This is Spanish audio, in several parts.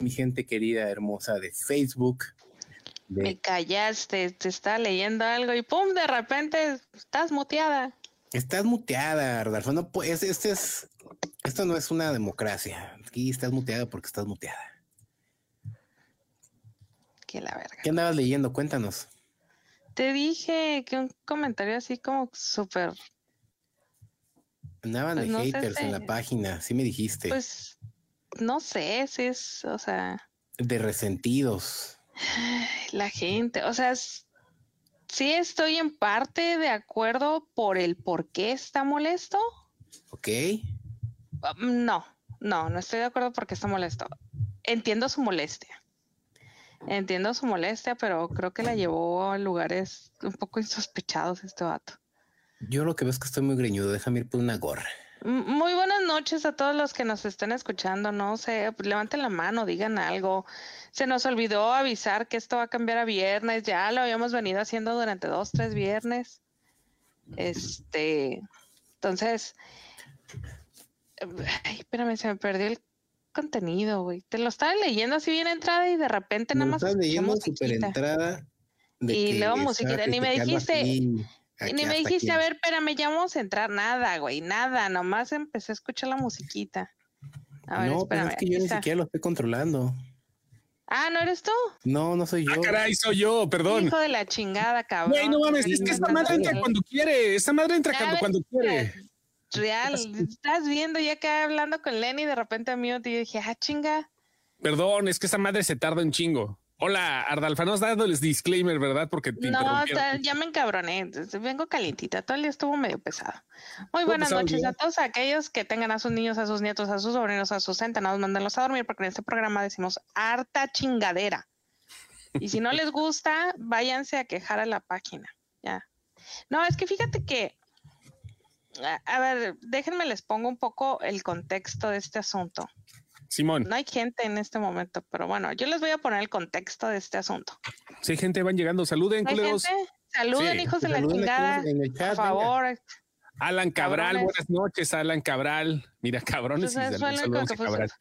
mi gente querida, hermosa de Facebook. Me callaste, te está leyendo algo y pum, de repente estás muteada. Estás muteada, Rodolfo. No, pues, este es, esto no es una democracia. Aquí estás muteada porque estás muteada. Que la verga. ¿Qué andabas leyendo? Cuéntanos. Te dije que un comentario así como súper. Andaban Pues de no sé haters en la página, sí me dijiste. Pues no sé si es, o sea, de resentidos. la gente, o sea, s- sí estoy en parte de acuerdo por el por qué está molesto. ¿Ok? Ah, No, no, no estoy de acuerdo porque está molesto. Entiendo su molestia. Entiendo su molestia, pero creo que la llevó a lugares un poco insospechados este vato. Yo lo que veo es que estoy muy greñudo. Déjame ir por una gorra. Muy buenas noches a todos los que nos estén escuchando. No sé, pues, levanten la mano, digan algo. Se nos olvidó avisar que esto va a cambiar a viernes. Ya lo habíamos venido haciendo durante dos, tres viernes. Este, entonces, ay, espérame, se me perdió el contenido, güey. Te lo estaba leyendo así bien entrada y de repente Me nada más estás escuché leyendo musiquita. entrada. de Y luego estaba musiquita, ni me dijiste- aquí, aquí ni me dijiste, a ver, espérame, ya vamos a entrar. Nada, güey, nada. Nomás empecé a escuchar la musiquita. A ver, no, pero espérame. es que yo ni está. siquiera lo estoy controlando. Ah, ¿no eres tú? No, no soy yo. Ah, caray, soy yo, perdón. Hijo de la chingada, cabrón. Güey, no mames, es que esta madre entra cuando quiere. Esta madre entra cuando quiere. Real, estás viendo ya que hablando con Lenny de repente a mí y yo dije, ah, chinga. Perdón, es que esta madre se tarda un chingo. Hola, Ardalfa, no has dado el disclaimer, ¿verdad? Porque te No, ya me encabroné, vengo calientita, todo el día estuvo medio pesado. Muy buenas noches a todos aquellos que tengan a sus niños, a sus nietos, a sus sobrinos, a sus centenados, mándenlos a dormir porque en este programa decimos harta chingadera. Y si no les gusta, váyanse a quejar a la página, ya. No, es que fíjate que, a, a ver, déjenme les pongo un poco el contexto de este asunto. Simón, No hay gente en este momento, pero bueno, yo les voy a poner el contexto de este asunto. si hay gente, van llegando. Saluden, ¿No hay culeros. gente? Saluden, Sí, hijos de la Saluden chingada. en el chat, Por venga. favor. Alan Cabral, Cabrones. buenas noches, Alan Cabral. Mira, cabrones. Pues y es lo único saludos.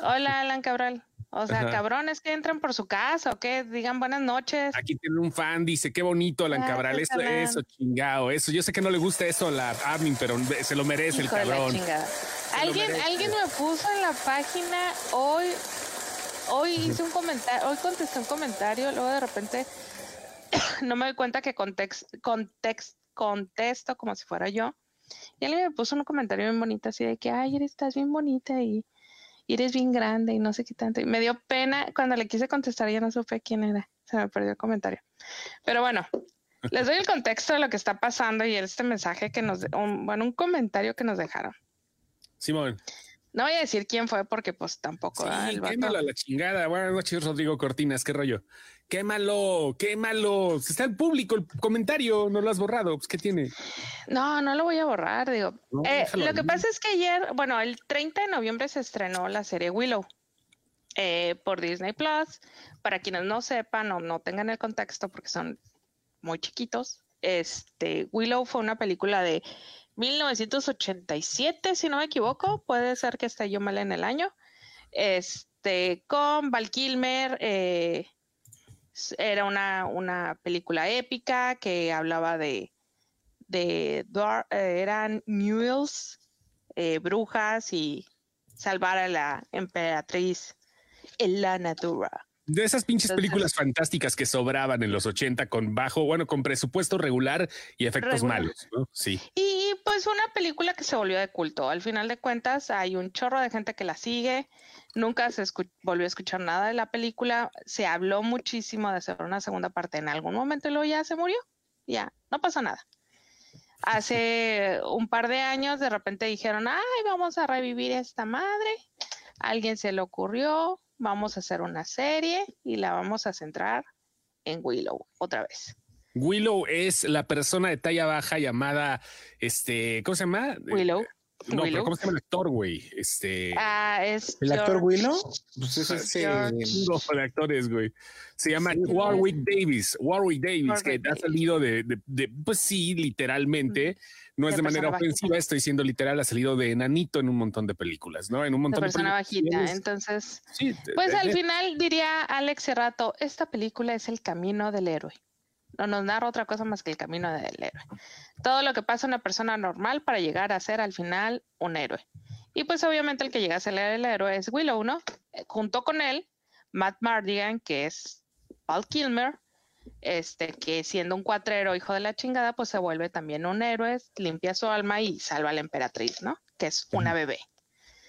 Hola, Alan Cabral. O sea, Ajá. cabrones que entran por su casa o que digan buenas noches. Aquí tiene un fan, dice, qué bonito, Alan Cabral. Eso, Alan. eso, chingado, eso. Yo sé que no le gusta eso a la admin, pero se lo merece Hijo el cabrón. Alguien, merece. alguien me puso en la página hoy, hoy hice un comentario, hoy contesté un comentario, luego de repente no me doy cuenta que context, context, contesto como si fuera yo. Y alguien me puso un comentario bien bonito así de que, ay, eres, estás bien bonita y, eres bien grande y no sé qué tanto. Y me dio pena cuando le quise contestar, ya no supe quién era. Se me perdió el comentario. Pero bueno, les doy el contexto de lo que está pasando y este mensaje que nos, un- bueno, un comentario que nos dejaron. Simón. No voy a decir quién fue porque pues tampoco. Sí, ah, el vato- quémalo a la chingada. Buenas noches, Rodrigo Cortinas, qué rollo. Quémalo, quémalo. Si está en público el comentario, no lo has borrado. Pues, ¿qué tiene? No, no lo voy a borrar, digo. No, Eh, lo que pasa es que ayer, bueno, el 30 de noviembre se estrenó la serie Willow eh, por Disney Plus. Para quienes no sepan o no tengan el contexto porque son muy chiquitos, este Willow fue una película de 1987, si no me equivoco. Puede ser que esté yo mal en el año. Este, con Val Kilmer, eh, era una, una película épica que hablaba de, de eh, eran mules, eh, brujas y salvar a la emperatriz Elana Dura. De esas pinches Entonces- películas fantásticas que sobraban en los 80 con bajo, bueno, con presupuesto regular y efectos Regular. malos, ¿no? Sí. Y pues una película que se volvió de culto. Al final de cuentas hay un chorro de gente que la sigue. Nunca se volvió a escuchar nada de la película. Se habló muchísimo de hacer una segunda parte en algún momento y luego ya se murió. Ya, no pasó nada. Hace un par de años de repente dijeron, ay, vamos a revivir esta madre. A alguien se le ocurrió, vamos a hacer una serie y la vamos a centrar en Willow otra vez. Willow es la persona de talla baja llamada, este, ¿cómo se llama? Willow. No, Willow. pero ¿cómo se llama el actor, güey? Este. Ah, es ¿El actor Willow? Pues es este. Chingo de actores, güey. Se llama Sí. Warwick Davis. Warwick Davis, Warwick que ha salido de, de- de- pues sí, literalmente. No es De de manera ofensiva, estoy siendo literal, ha salido de enanito en un montón de películas, ¿no? En un de montón de, persona bajita. Entonces, Sí, pues de- al final diría Alex Cerrato, esta película es el camino del héroe. No nos narra otra cosa más que el camino del héroe. Todo lo que pasa a una persona normal para llegar a ser al final un héroe. Y pues obviamente el que llega a ser el héroe es Willow, ¿no? Eh, Junto con él, Matt Mardigan, que es Paul Kilmer, este, que siendo un cuatrero hijo de la chingada, pues se vuelve también un héroe, limpia su alma y salva a la emperatriz, ¿no? Que es una bebé.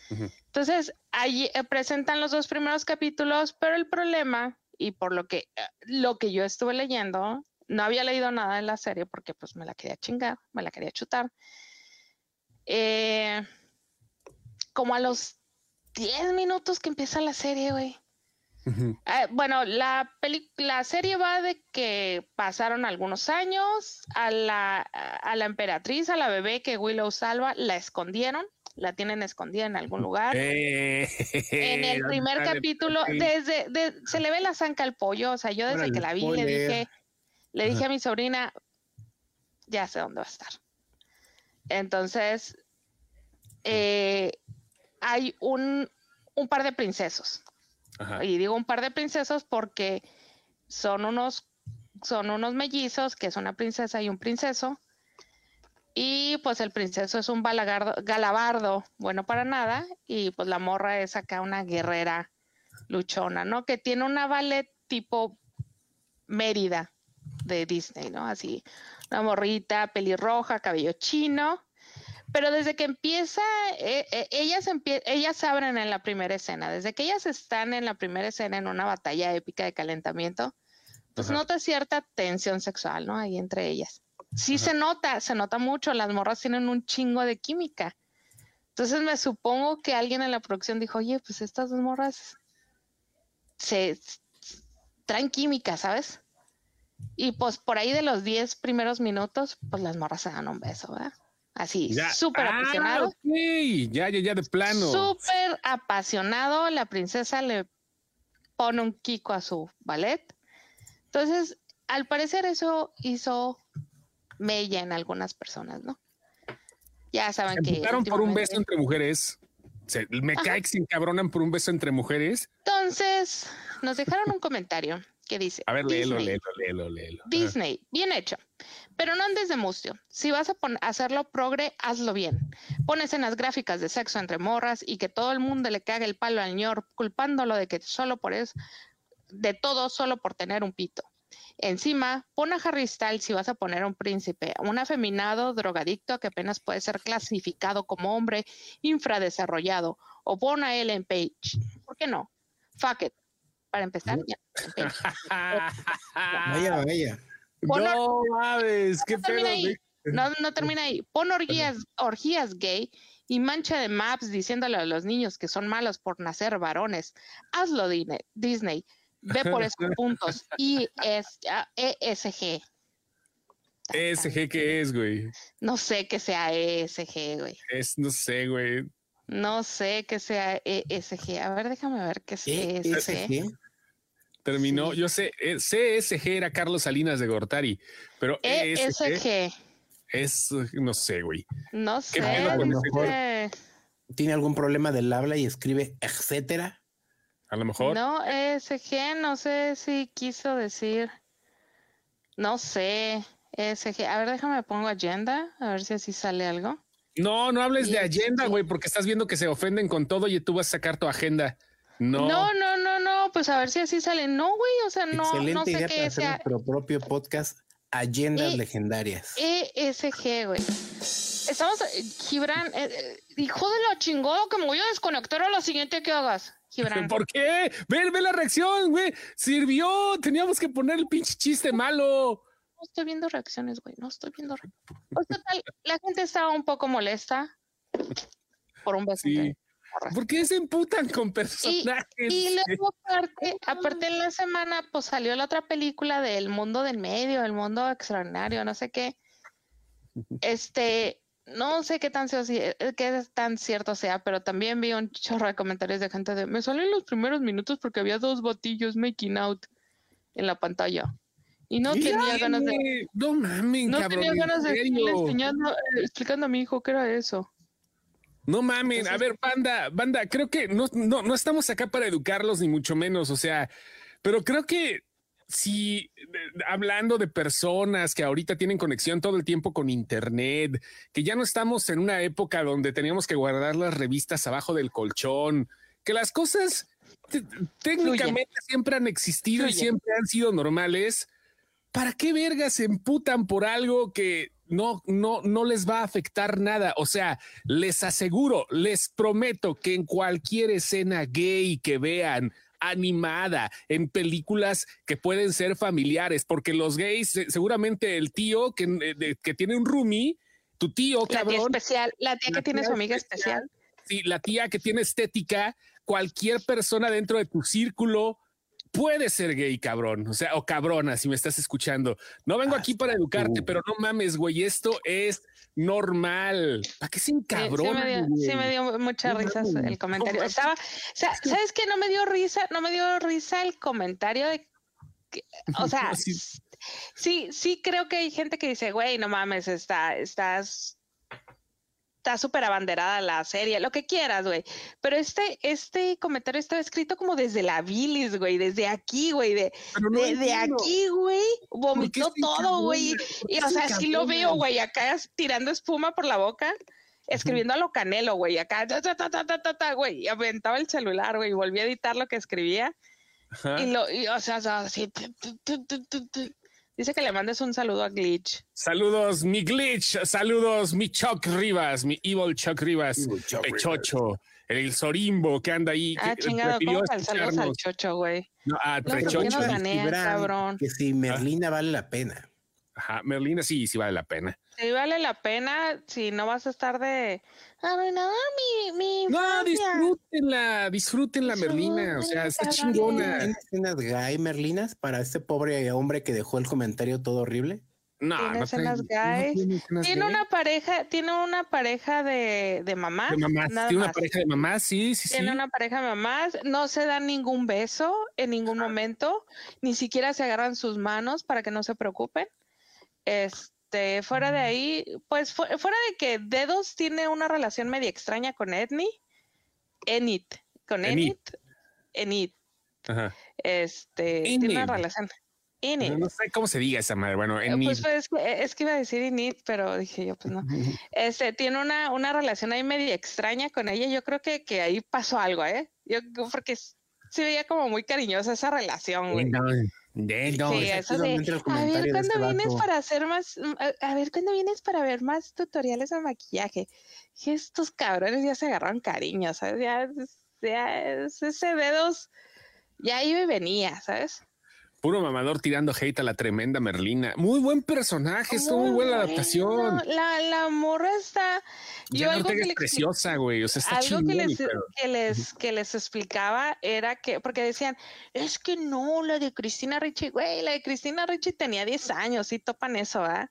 Entonces, ahí eh, presentan los dos primeros capítulos, pero el problema, y por lo que, eh, lo que yo estuve leyendo, no había leído nada de la serie porque pues me la quería chingar, me la quería chutar. Eh, como a los 10 minutos que empieza la serie, güey. Eh, bueno, la, peli- la serie va de que pasaron algunos años, a la, a la emperatriz, a la bebé que Willow salva, la escondieron, la tienen escondida en algún lugar. Eh, en el primer capítulo, desde, de- se le ve la zanca al pollo, o sea, yo desde Órale, que la vi le dije, le dije a mi sobrina, ya sé dónde va a estar. Entonces, eh, hay un, un par de princesos. Ajá. Y digo un par de princesos porque son unos, son unos mellizos, que es una princesa y un princeso. Y pues el princeso es un balagardo, galabardo, bueno para nada. Y pues la morra es acá una guerrera luchona, ¿no? Que tiene una ballet tipo Mérida de Disney, ¿no? Así, una morrita, pelirroja, cabello chino. Pero desde que empieza, eh, eh, ellas, empie- ellas abren en la primera escena. Desde que ellas están en la primera escena en una batalla épica de calentamiento, pues Ajá. nota cierta tensión sexual, ¿no? Ahí entre ellas. Sí Ajá. se nota, se nota mucho. Las morras tienen un chingo de química. Entonces me supongo que alguien en la producción dijo, oye, pues estas dos morras se traen química, ¿sabes? Y pues por ahí de los 10 primeros minutos, pues las morras se dan un beso, ¿verdad? Así, súper Ah, apasionado. Ya, ya, ya, de plano. Súper apasionado, la princesa le pone un kiko a su ballet. Entonces, al parecer eso hizo mella en algunas personas, ¿no? Ya saben Se que... por un beso entre mujeres. Se- me Ajá. cae que se encabronan por un beso entre mujeres. Entonces, nos dejaron un comentario que dice... A ver, léelo, Disney, léelo, léelo, léelo. Ajá. Disney, bien hecho. Pero no andes de mustio. Si vas a hacerlo progre, hazlo bien. Pon escenas gráficas de sexo entre morras y que todo el mundo le cague el palo al ñor, culpándolo de que solo por eso, de todo solo por tener un pito. Encima, pon a Harry Styles si vas a poner a un príncipe, un afeminado drogadicto que apenas puede ser clasificado como hombre infradesarrollado, o pon a Ellen Page. ¿Por qué no? Fuck it. Para empezar, ya. Vaya, vaya. Pon no mames, qué no pedo. ahí. No, no termina ahí. Pon orgías, orgías gay y mancha de maps diciéndole a los niños que son malos por nacer varones. Hazlo, Disney. Ve por esos puntos. Y es ESG. ESG, ¿qué es, güey? No sé qué sea ESG, güey. Es, no sé, güey. No sé qué sea ESG. A ver, déjame ver qué es ESG. ESG. Terminó, Sí. yo sé, eh, CSG era Carlos Salinas de Gortari, pero E ESG ESG. es, no sé, güey. No ¿Qué sé. con ese dice- Tiene algún problema del habla y escribe etcétera. A lo mejor. No, ESG, no sé si quiso decir. No sé. ESG. A ver, déjame pongo agenda, a ver si así sale algo. No, no hables de agenda, güey, porque estás viendo que se ofenden con todo y tú vas a sacar tu agenda. No. No, no, no, no, pues a ver si así sale. No, güey, o sea, no, Excelente no sé idea para qué hacer sea. nuestro propio podcast, Agendas Y- Legendarias. ESG, güey. Estamos, eh, Gibran, eh, eh, hijo de la chingada, que me voy a desconectar a lo siguiente que hagas, Gibran. ¿Por qué? Ve, ve la reacción, güey. Sirvió. Teníamos que poner el pinche chiste malo. No estoy viendo reacciones, güey, no estoy viendo. re- Pues total, la gente estaba un poco molesta por un beso. Sí. ¿Por qué se emputan con personajes? Y luego aparte, aparte en la semana, pues salió la otra película del mundo del medio, el mundo extraordinario, no sé qué. Este, no sé qué tan, eh, qué tan cierto sea, pero también vi un chorro de comentarios de gente de, me salió en los primeros minutos porque había dos botillos making out en la pantalla. Y no tenía ganas de... No mames, No tenía ganas de enseñando, eh, explicando a mi hijo qué era eso. No mames, a ver, banda, banda, creo que no, no, no estamos acá para educarlos, ni mucho menos, o sea, pero creo que si hablando de personas que ahorita tienen conexión todo el tiempo con Internet, que ya no estamos en una época donde teníamos que guardar las revistas abajo del colchón, que las cosas técnicamente siempre han existido y siempre han sido normales. ¿Para qué vergas se emputan por algo que no, no, no les va a afectar nada? O sea, les aseguro, les prometo que en cualquier escena gay que vean, animada, en películas que pueden ser familiares, porque los gays, seguramente el tío que, eh, que tiene un roomie, tu tío, la Tía especial, la tía que tiene su amiga especial. Sí, la tía que tiene estética, cualquier persona dentro de tu círculo puede ser gay, cabrón. O sea, o cabrona, si me estás escuchando. No vengo aquí para educarte, pero no mames, güey. Esto es normal. ¿Para qué sin cabrón? Sí, me dio, muchas risas el comentario. Estaba, o sea, ¿sabes qué? No me dio risa, no me dio risa el comentario de que, o sea, sí, sí creo que hay gente que dice, güey, no mames, está, estás está súper abanderada la serie, lo que quieras, güey. Pero este, este comentario estaba escrito como desde la bilis, güey, desde aquí, güey, de, de, aquí, güey, vomitó todo, güey. Y, o sea, sí lo veo, güey, acá tirando espuma por la boca, escribiendo a lo canelo, güey, acá, ta, ta, ta, ta, ta, ta, güey, y aventaba el celular, güey, y volví a editar lo que escribía. Y lo, y, o sea, así, Dice que le mandes un saludo a Glitch. Saludos, mi Glitch. Saludos, mi Chuck Rivas, mi Evil Chuck Rivas. Pechocho. El Sorimbo que anda ahí. Ah, chingado, ¿cómo saludos al Chocho, güey? No, a Pechocho. cabrón. Que si Merlina vale la pena. Ajá, Merlina sí, sí vale la pena. Sí vale la pena si no vas a estar de arruinador mi, mi No, disfrútenla, disfrútenla Merlina, o sea, está chingona. ¿Tienes escenas gay Merlinas para este pobre hombre que dejó el comentario todo horrible? No, tiene no escenas gay. tiene, una pareja, tiene una pareja de, de mamás. De mamás. Tiene una pareja de mamás, sí, sí, tiene una pareja de mamás, no se dan ningún beso en ningún momento, ni siquiera se agarran sus manos para que no se preocupen. Este este, fuera de ahí, pues fuera de que Dedos tiene una relación media extraña con Edni, Enid, con Enid, Enid. Ajá. Este, tiene una relación. Enid. No, sé cómo se diga esa madre. Bueno, Enid. Pues, pues es, que iba a decir Enid, pero dije yo, pues no. Este, tiene una, una relación ahí media extraña con ella. Yo creo que, que ahí pasó algo, ¿eh? Yo, porque se veía como muy cariñosa esa relación, güey. De, no, sí, eso de, a ver cuándo este vienes para hacer más, mm, a, ver cuándo vienes para ver más tutoriales de maquillaje. Y estos cabrones ya se agarraron cariño, ¿sabes? Ya, ya ese dedos ya iba y venía, ¿sabes? Puro mamador tirando hate a la tremenda Merlina. Muy buen personaje, estuvo muy buena adaptación. La, la morra está. Yo algo que les, preciosa, güey. O sea, está algo que, les, que, les, que les explicaba era que, porque decían, es que no, la de Cristina Ricci, güey, la de Cristina Ricci tenía 10 años, y topan eso, ¿ah?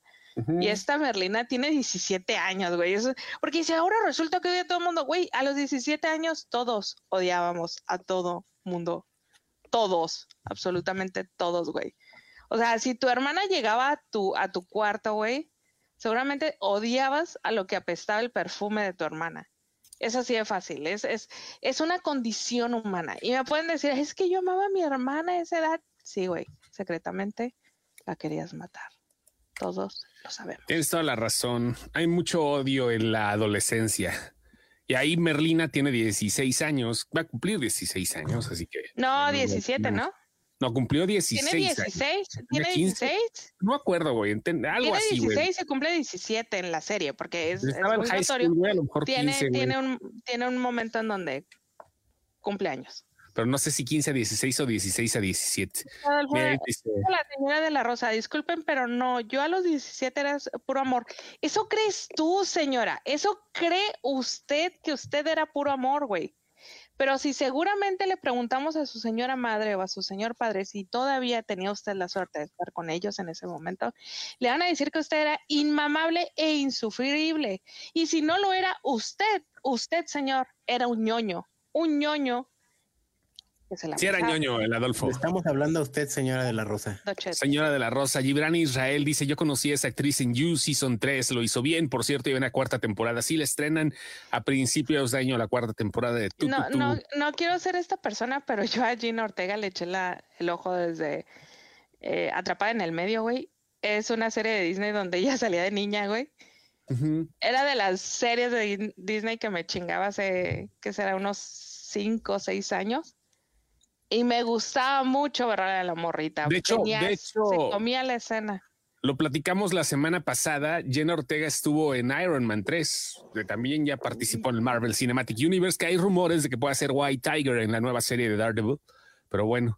Y esta Merlina tiene 17 años, güey. Eso, porque dice, ahora resulta que odia a todo el mundo, güey. A los 17 años todos odiábamos a todo mundo todos, absolutamente todos, güey. O sea, si tu hermana llegaba a tu, a tu cuarto, güey, seguramente odiabas a lo que apestaba el perfume de tu hermana. Es así de fácil, es, es, es una condición humana. Y me pueden decir, es que yo amaba a mi hermana a esa edad. Sí, güey, secretamente la querías matar. Todos lo sabemos. Tienes toda la razón. Hay mucho odio en la adolescencia. Y ahí Merlina tiene 16 años, va a cumplir 16 años, así que... No, 17, ¿no? No, cumplió 16. ¿Tiene 16? ¿Tiene 16? No acuerdo, güey. Algo tiene así, 16 se cumple 17 en la serie, porque es, es muy notorio. tiene, tiene, un, tiene un momento en donde cumple años pero no sé si 15 a 16 o 16 a 17. la señora de la Rosa, disculpen, pero no, yo a los 17 era puro amor. Eso crees tú, señora, eso cree usted que usted era puro amor, güey. Pero si seguramente le preguntamos a su señora madre o a su señor padre si todavía tenía usted la suerte de estar con ellos en ese momento, le van a decir que usted era inmamable e insufrible. Y si no lo era usted, usted, señor, era un ñoño, un ñoño Sí, era ñoño el Adolfo. Estamos hablando a usted, señora de la Rosa. Señora de la Rosa. Gibran Israel dice: Yo conocí a esa actriz en You Season 3, lo hizo bien. Por cierto, y una cuarta temporada. Sí, la estrenan a principios de año la cuarta temporada de tu, no, no, no quiero ser esta persona, pero yo a Gina Ortega le eché la, el ojo desde eh, Atrapada en el Medio, güey. Es una serie de Disney donde ella salía de niña, güey. Era de las series de Disney que me chingaba hace, que será, unos cinco o seis años y me gustaba mucho ver a la morrita. De hecho, de hecho, se comía la escena. Lo platicamos la semana pasada. Jenna Ortega estuvo en Iron Man 3, que también ya participó en el Marvel Cinematic Universe, que hay rumores de que pueda ser White Tiger en la nueva serie de Daredevil. Pero bueno,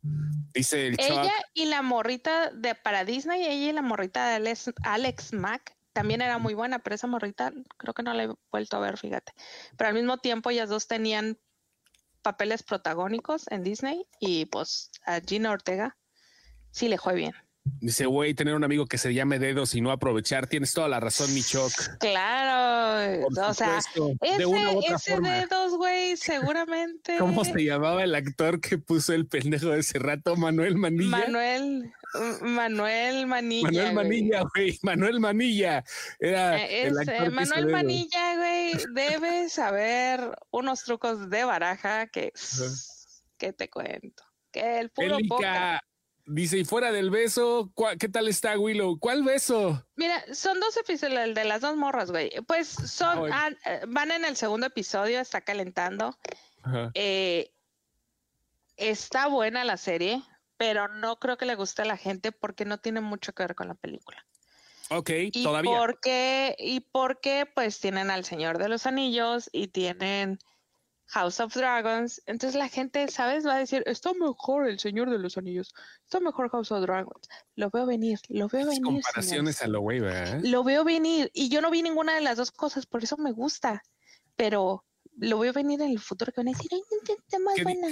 dice el Ella y la morrita de para Disney, ella y la morrita de Alex, Alex Mack también era muy buena, pero esa morrita creo que no la he vuelto a ver, fíjate. Pero al mismo tiempo ellas dos tenían papeles protagónicos en Disney y pues a Gina Ortega sí le fue bien. Dice, güey, tener un amigo que se llame Dedos y no aprovechar. Tienes toda la razón, Michoc. Claro. o sea, ese, Dedos, güey, seguramente. ¿Cómo se llamaba el actor que puso el pendejo de ese rato? Manuel Manilla. Manuel. Manuel Manilla. Manuel Manilla, güey. Manuel Manilla. Era eh, Manuel Manilla, güey, debe saber unos trucos de baraja que, que te cuento. Que el puro Dice, y fuera del beso, ¿qué tal está Willow? ¿Cuál beso? Mira, son dos episodios, el de las dos morras, güey. Pues son, ah, eh, van en el segundo episodio, está calentando. Eh, está buena la serie, pero no creo que le guste a la gente porque no tiene mucho que ver con la película. Ok, ¿Y todavía. Por qué? y porque pues tienen al Señor de los Anillos y tienen House of Dragons. Entonces la gente, ¿sabes? Va a decir, está mejor el Señor de los Anillos, está mejor House of Dragons. Lo veo venir, lo veo venir. Comparaciones a lo güey, ¿verdad? Lo veo venir y yo no vi ninguna de las dos cosas, por eso me gusta, pero lo veo venir en el futuro que van a decir, ay, más ¿Qué, buena.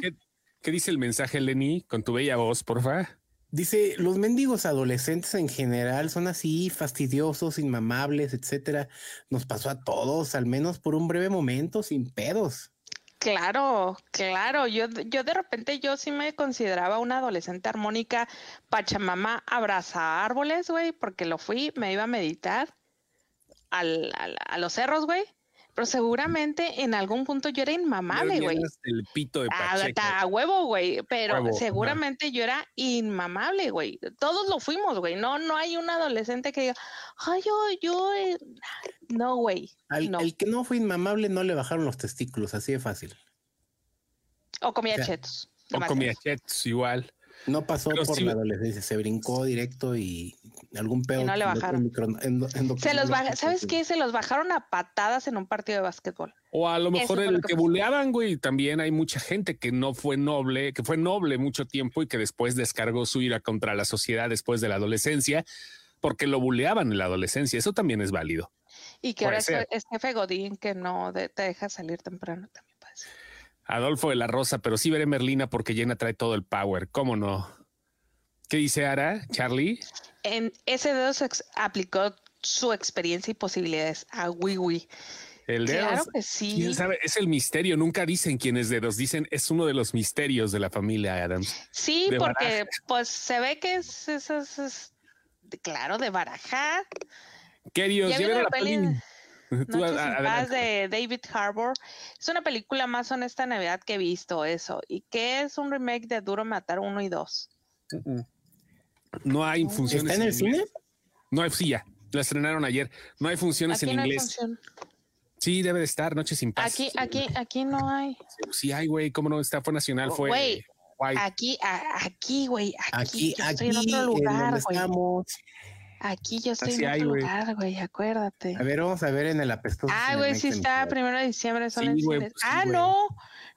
¿qué, dice el mensaje, Lenny, con tu bella voz, porfa? Dice, los mendigos adolescentes en general son así, fastidiosos, inmamables, etcétera. Nos pasó a todos, al menos por un breve momento, sin pedos. Claro, claro. Yo, yo de repente yo sí me consideraba una adolescente armónica, Pachamama abraza árboles, güey, porque lo fui, me iba a meditar al, a los cerros, güey. Pero seguramente en algún punto yo era inmamable, güey. El pito de ah, A, huevo, güey. Pero seguramente yo era inmamable, güey. Todos lo fuimos, güey. No, no hay un adolescente que diga, ay, yo, yo, eh, no, güey. Al El que no fue inmamable no le bajaron los testículos, así de fácil. O comía chetos. O comía chetos, igual. No pasó por la adolescencia, se brincó directo y algún pedo. no le bajaron. se los ¿Sabes qué? Se los bajaron a patadas en un partido de básquetbol. O a lo mejor el que, buleaban, güey. También hay mucha gente que no fue noble, que fue noble mucho tiempo y que después descargó su ira contra la sociedad después de la adolescencia porque lo buleaban en la adolescencia. Eso también es válido. Y que ahora es, jefe Godín que no te deja salir temprano también pasa. Adolfo de la Rosa, pero sí veré Merlina porque Jenna trae todo el power. ¿Cómo no? ¿Qué dice Ara, Charlie? En ese dedo se aplicó su experiencia y posibilidades a Wiwi. El dedo. Claro que sí. ¿Quién sabe? Es el misterio. Nunca dicen quién es dedos. Dicen es uno de los misterios de la familia Adams. Sí, porque pues se ve que es, es, claro, de baraja. ¿Qué Dios? Ya la peli. Noches de David Harbour. Es una película más honesta de Navidad que he visto eso. Y que es un remake de Duro Matar 1 y 2. No hay funciones. ¿Está en el cine? No hay, sí, ya. La estrenaron ayer. No hay funciones en inglés. Sí, debe de estar, Noche sin Paz. Aquí, aquí, aquí no hay. Sí hay, güey. ¿Cómo no está? Fue nacional, fue. Güey, aquí, aquí, güey. Aquí, aquí, estoy en otro lugar, güey. Aquí yo estoy en otro lugar, güey, acuérdate. A ver, vamos a ver en el apestoso. Ah, güey, sí está, primero de diciembre son sí, pues ah, no.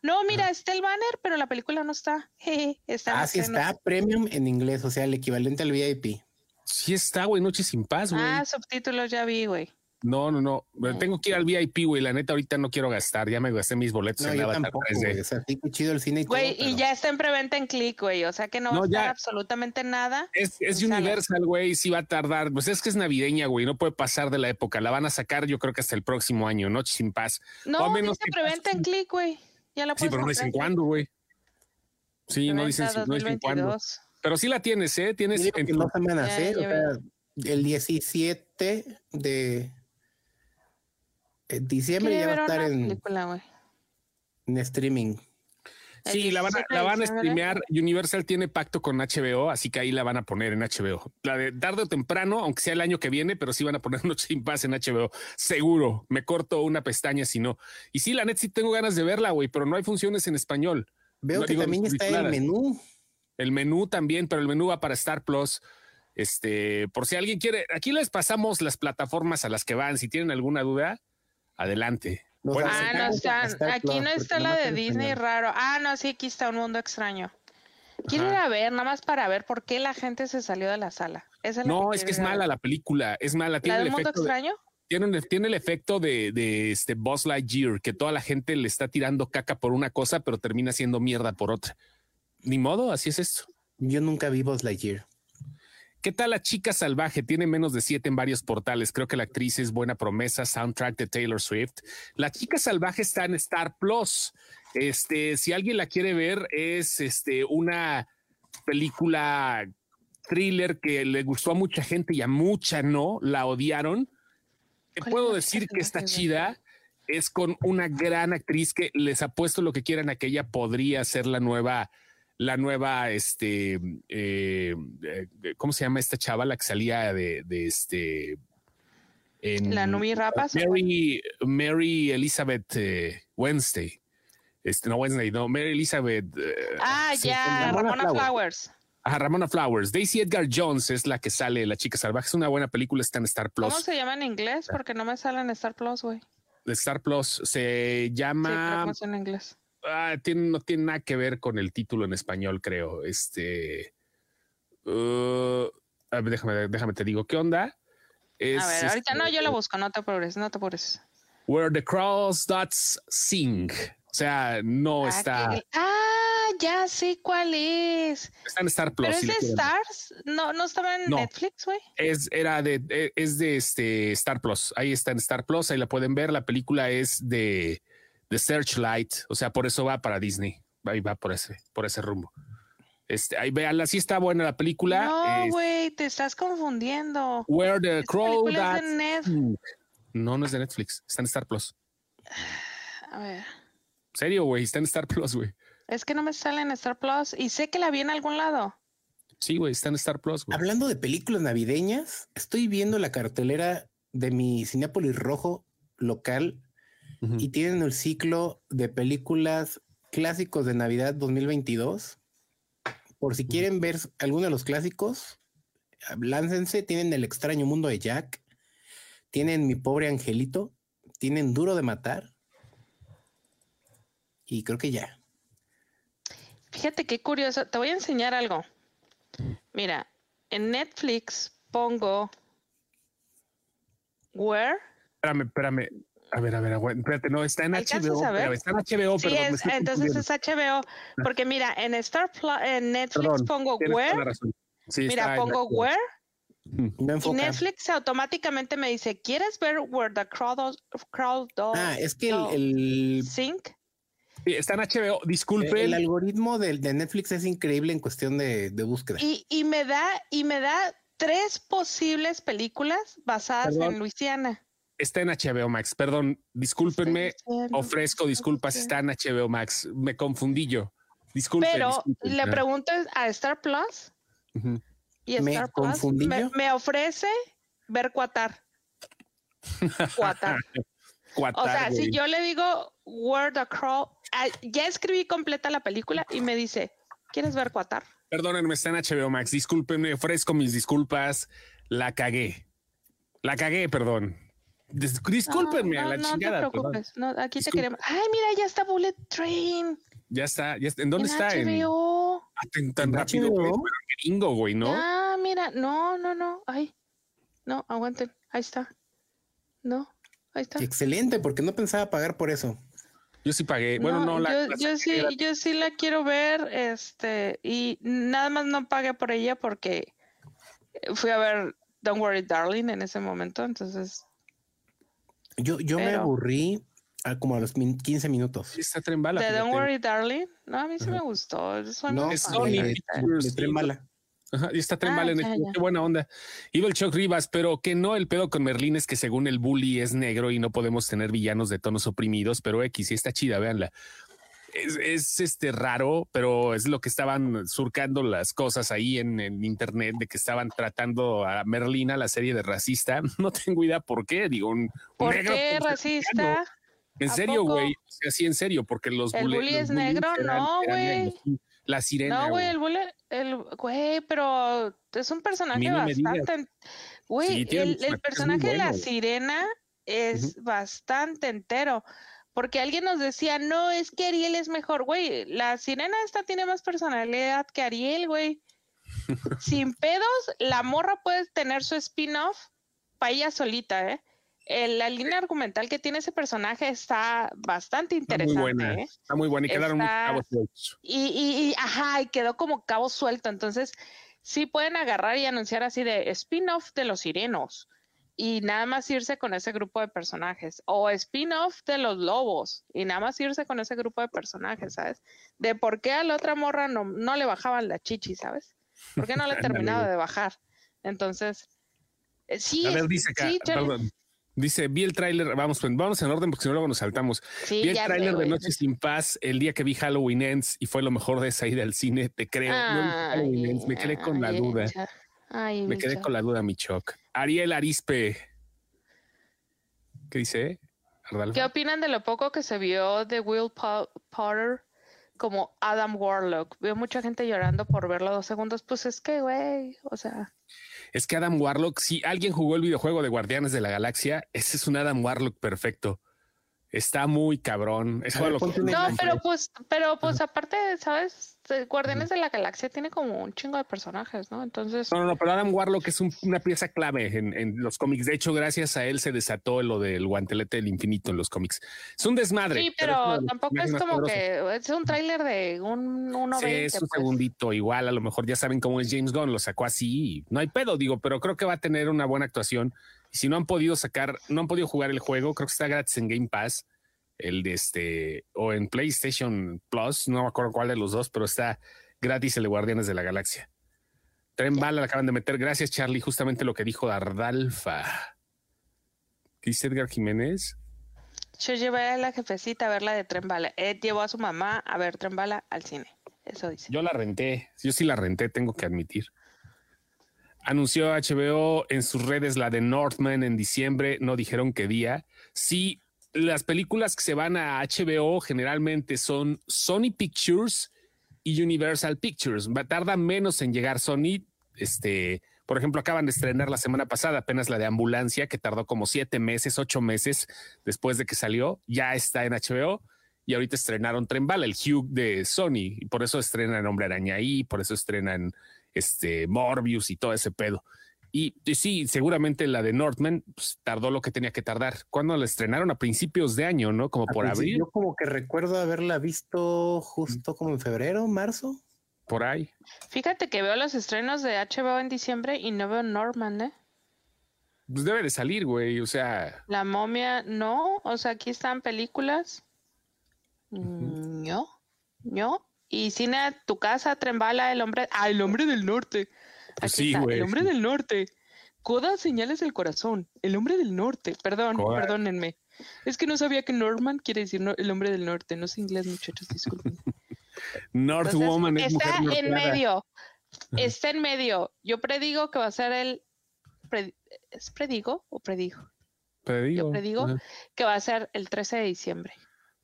No, mira, está el banner, pero la película no está. está ah, sí está, premium en inglés, o sea, el equivalente al VIP. Sí está, güey, Noche sin Paz, güey. Ah, subtítulos ya vi, güey. No, no, no. Tengo que ir al VIP, güey. La neta, ahorita no quiero gastar. Ya me gasté mis boletos no, en yo Avatar tampoco, 3D. güey. O sea, sí, qué chido el cine y Güey, todo, y pero- ya está en preventa en click, güey. O sea que no, No, va a estar absolutamente nada. Es. Universal, güey. Sí va a tardar. Pues es que es navideña, güey. No puede pasar de la época. La van a sacar, yo creo que hasta el próximo año. Noche sin paz. O No, menos dice preventa pase- en click, güey. Ya la Sí, pero no dicen comprar en cuándo, güey. Sí, no dicen, Preventa no dicen cuándo. 2022. Pero sí la tienes, ¿eh? Tienes en que tu- no se van a Ya, hacer. ya o sea, el 17 de en diciembre ya va a estar en, película, güey. en streaming. Sí, la van, a, 17 la van a streamear. Universal tiene pacto con HBO, así que ahí la van a poner en HBO. La de tarde o temprano, aunque sea el año que viene, pero sí van a poner Noche sin Paz en HBO. Seguro. Me corto una pestaña si no. Y sí, la net sí tengo ganas de verla, güey, pero no hay funciones en español. Veo No, que digo, también está el menú. El menú también, pero el menú va para Star Plus. Este, por si alguien quiere, aquí les pasamos las plataformas a las que van. Si tienen alguna duda, adelante. Nos Bueno, Ah, no está. Aquí Plus, no está la de Disney raro. Ah, no, sí, aquí está un mundo extraño. Quiero ir a ver, nada más para ver por qué la gente se salió de la sala. Esa es la No, es que es mala la película, es mala. ¿La Tiene el del mundo efecto de- extraño? tiene, el efecto de, de este Buzz Lightyear, que toda la gente le está tirando caca por una cosa, pero termina siendo mierda por otra. Ni modo, así es esto. Yo nunca vi Buzz Lightyear. ¿Qué tal la chica salvaje? Tiene menos de siete en varios portales. Creo que la actriz es buena promesa. Soundtrack de Taylor Swift. La chica salvaje está en Star Plus. Este, si alguien la quiere ver, es este una película thriller que le gustó a mucha gente y a mucha no, la odiaron. Te ¿Cuál es puedo decir que está chida. Es con una gran actriz que les apuesto lo que quieran a que ella podría ser la nueva, la nueva, este, eh, eh, ¿cómo se llama esta chava? La que salía de, de este. en- ¿La Numi Rapas? Mary, Mary Elizabeth eh, Wednesday. Este, no Wednesday, no, Mary Elizabeth. eh, Ah, sí, ya, Ramona Ramona Flowers. Flowers. Ajá, Ramona Flowers. Daisy Edgar Jones es la que sale, la chica salvaje. Es una buena película, está en Star Plus. ¿Cómo se llama en inglés? Porque no me sale en Star Plus, güey. Sí, Star Plus se creo llama. que es en inglés. Ah, tiene- no tiene nada que ver con el título en español, creo. Este. uh, a ver, déjame, déjame te digo qué onda. Es, A ver, ahorita no, este, yo lo busco, no te apures, no te apures. Where the Crows Dots Sing. O sea, no Ah, está. Ah, ya sé cuál es. Está en Star Plus. ¿Pero es de. Stars? No, no estaba en No. Netflix, güey. Es, era de, eh, es de este Star Plus. Ahí está en Star Plus. Ahí la pueden ver. La película es de, de Searchlight. O sea, por eso va para Disney. Ahí va por ese, por ese rumbo. Este, ahí véanla. Sí está buena la película. No, Es güey, te estás confundiendo. Where the Esta Crow Sing. No, no es de Netflix. Está en Star Plus. A ver, Serio, güey. Está en Star Plus, güey. es que no me sale en Star Plus y sé que la vi en algún lado. Sí, güey. Está en Star Plus, güey. Hablando de películas navideñas, estoy viendo la cartelera de mi Cinépolis Rojo local Y tienen el ciclo de películas clásicos de Navidad 2022. Por si quieren ver alguno de los clásicos, láncense. Tienen El extraño mundo de Jack, tienen Mi pobre angelito, tienen Duro de matar. Y creo que ya. Fíjate qué curioso. Te voy a enseñar algo. Mira, en Netflix pongo Where. Espérame, espérame. A ver, a ver. Espérate, no, está en ¿Alcanzas HBO. pero está en HBO, Sí, perdón. es, entonces es HBO. Porque mira, en Star Plus, en Netflix Perdón, pongo Where. Sí, Mira, pongo. Where. No Y. Netflix automáticamente me dice, ¿quieres ver Where the Crowd, crowd Ah, es que el, No. el, Sing? Sí, está en HBO. Disculpen. el algoritmo del- de, Netflix es increíble en cuestión de, de búsqueda. Y, y me da, y me da tres posibles películas basadas Perdón. en Luisiana. Está en HBO Max. Perdón, discúlpenme. Ofrezco disculpas. Está en HBO Max. Me confundí yo. Disculpen. Pero disculpen. le pregunto a Star Plus y ¿Me Star Plus confundí me, ofrece ver Qatar. Qatar. O sea, si yo le digo the Crow, ah, ya escribí completa la película y me dice, ¿quieres ver Qatar? Perdónenme, está en HBO Max. Discúlpenme. Ofrezco mis disculpas. La cagué. La cagué, perdón. Dis- discúlpenme no, a la no, chingada. No te preocupes. No, aquí te queremos. Ay, mira, ya está Bullet Train. Ya está, ya está. ¿En dónde en está? En- HBO. Ah, tan, tan ¿En rápido, HBO? gringo, güey, ¿no? Ah, mira, no, no, no. Ay, no, aguanten. Ahí está. No, ahí está. Excelente, porque no pensaba pagar por eso. Yo sí pagué. Bueno, no, la, yo, yo sí, yo sí la quiero ver, este, y nada más no pagué por ella porque fui a ver Don't Worry Darling en ese momento, entonces. Yo, yo me aburrí como a los 15 minutos. Está tren bala. De Don't Worry Darling, no, a mí sí me gustó. no, es Sony, tren bala. Ajá, y está tren ah, en qué buena onda. Iba el Chuck Rivas, pero que no, el pedo con Merlín es que según el bully es negro y no podemos tener villanos de tonos oprimidos, pero X sí está chida, véanla. Es, este raro, pero es lo que estaban surcando las cosas ahí en, internet de que estaban tratando a Merlina, la serie de racista. No tengo idea por qué, digo, un, ¿Por qué racista? En serio, güey. O sea, en serio, porque los ¿El bully es negro? no, güey. La sirena. No, güey, el bully, el, güey, pero es un personaje bastante. Güey, el, personaje de la sirena es bastante entero. Porque alguien nos decía, no, es que Ariel es mejor, güey. La sirena esta tiene más personalidad que Ariel, güey. Sin pedos, la morra puede tener su spin-off para ella solita, ¿eh? la línea argumental que tiene ese personaje está bastante interesante. Está muy buena, ¿eh? está muy buena y quedaron cabos sueltos. Y, y, ajá, y quedó como cabo suelto. Entonces, sí pueden agarrar y anunciar así de spin-off de los sirenos y nada más irse con ese grupo de personajes. O spin-off de los lobos y nada más irse con ese grupo de personajes, ¿sabes? De por qué a la otra morra no, no le bajaban la chichi, ¿sabes? ¿Por qué no le terminaba de bajar? Entonces, eh, sí, a ver, dice acá, perdón, Dice, vi el tráiler, vamos, pues, vamos en orden porque si no luego nos saltamos. vi el tráiler de Noche sin Paz el día que vi Halloween Ends y fue lo mejor de esa ida al cine, te creo. me quedé con la duda. me quedé con la duda, mi choc. Ariel Arispe. ¿Qué dice? ¿Qué opinan de lo poco que se vio de Will Potter como Adam Warlock? Veo mucha gente llorando por verlo dos segundos. Pues es que, güey, o sea es que Adam Warlock, si alguien jugó el videojuego de Guardianes de la Galaxia, ese es un Adam Warlock perfecto. Está muy cabrón. Es no, pero pues, pero pues aparte, ¿sabes? Guardianes de la Galaxia tiene como un chingo de personajes, ¿no? Entonces. No, no, no pero Adam Warlock es una pieza clave en, los cómics. De hecho, gracias a él se desató lo del guantelete del infinito en los cómics. Es un desmadre. Sí, pero, tampoco es como que es un tráiler de un 1.20. Sí, es un pues. segundito. Igual, a lo mejor ya saben cómo es James Gunn, lo sacó así. No hay pedo, digo, pero creo que va a tener una buena actuación. Y si no han podido sacar, no han podido jugar el juego, creo que está gratis en Game Pass el de este, o en PlayStation Plus, no me acuerdo cuál de los dos, pero está gratis el de Guardianes de la Galaxia. Tren bala, la acaban de meter. Gracias, Charlie. Justamente lo que dijo Ardalfa. ¿Qué dice Edgar Jiménez? Yo llevé a la jefecita a ver la de Tren Bala. Ed llevó a su mamá a ver Tren Bala al cine. Eso dice. Yo la renté. Yo sí la renté, tengo que admitir. Anunció HBO en sus redes la de Northman en diciembre. No dijeron qué día. Sí, las películas que se van a HBO generalmente son Sony Pictures y Universal Pictures. Tarda menos en llegar Sony. Este, por ejemplo, acaban de estrenar la semana pasada apenas la de Ambulancia, que tardó como siete meses, ocho meses después de que salió. Ya está en HBO y ahorita estrenaron Tren Bala, el Hugh de Sony, y por eso estrenan Hombre Araña ahí, por eso estrenan este Morbius y todo ese pedo. Y, sí, seguramente la de Northman pues, tardó lo que tenía que tardar. Cuando la estrenaron a principios de año, ¿no? Como por abril. Yo como que recuerdo haberla visto justo como en febrero, marzo. Por ahí. Fíjate que veo los estrenos de HBO en diciembre y no veo Northman, ¿eh? Pues debe de salir, güey. O sea. La momia, no. O sea, aquí están películas. No, no. Y cine, tu casa, Trembala, el hombre. Ah, el hombre del norte. Pues sí, El hombre del norte. Coda señales el corazón. El hombre del norte. Perdón, perdónenme. Es que no sabía que Norman quiere decir el hombre del norte. No sé inglés, muchachos, disculpen. North Woman está en medio. Está en medio. Yo predigo que va a ser el. ¿Es predigo o predigo? Predigo. Yo predigo que va a ser el 13 de diciembre.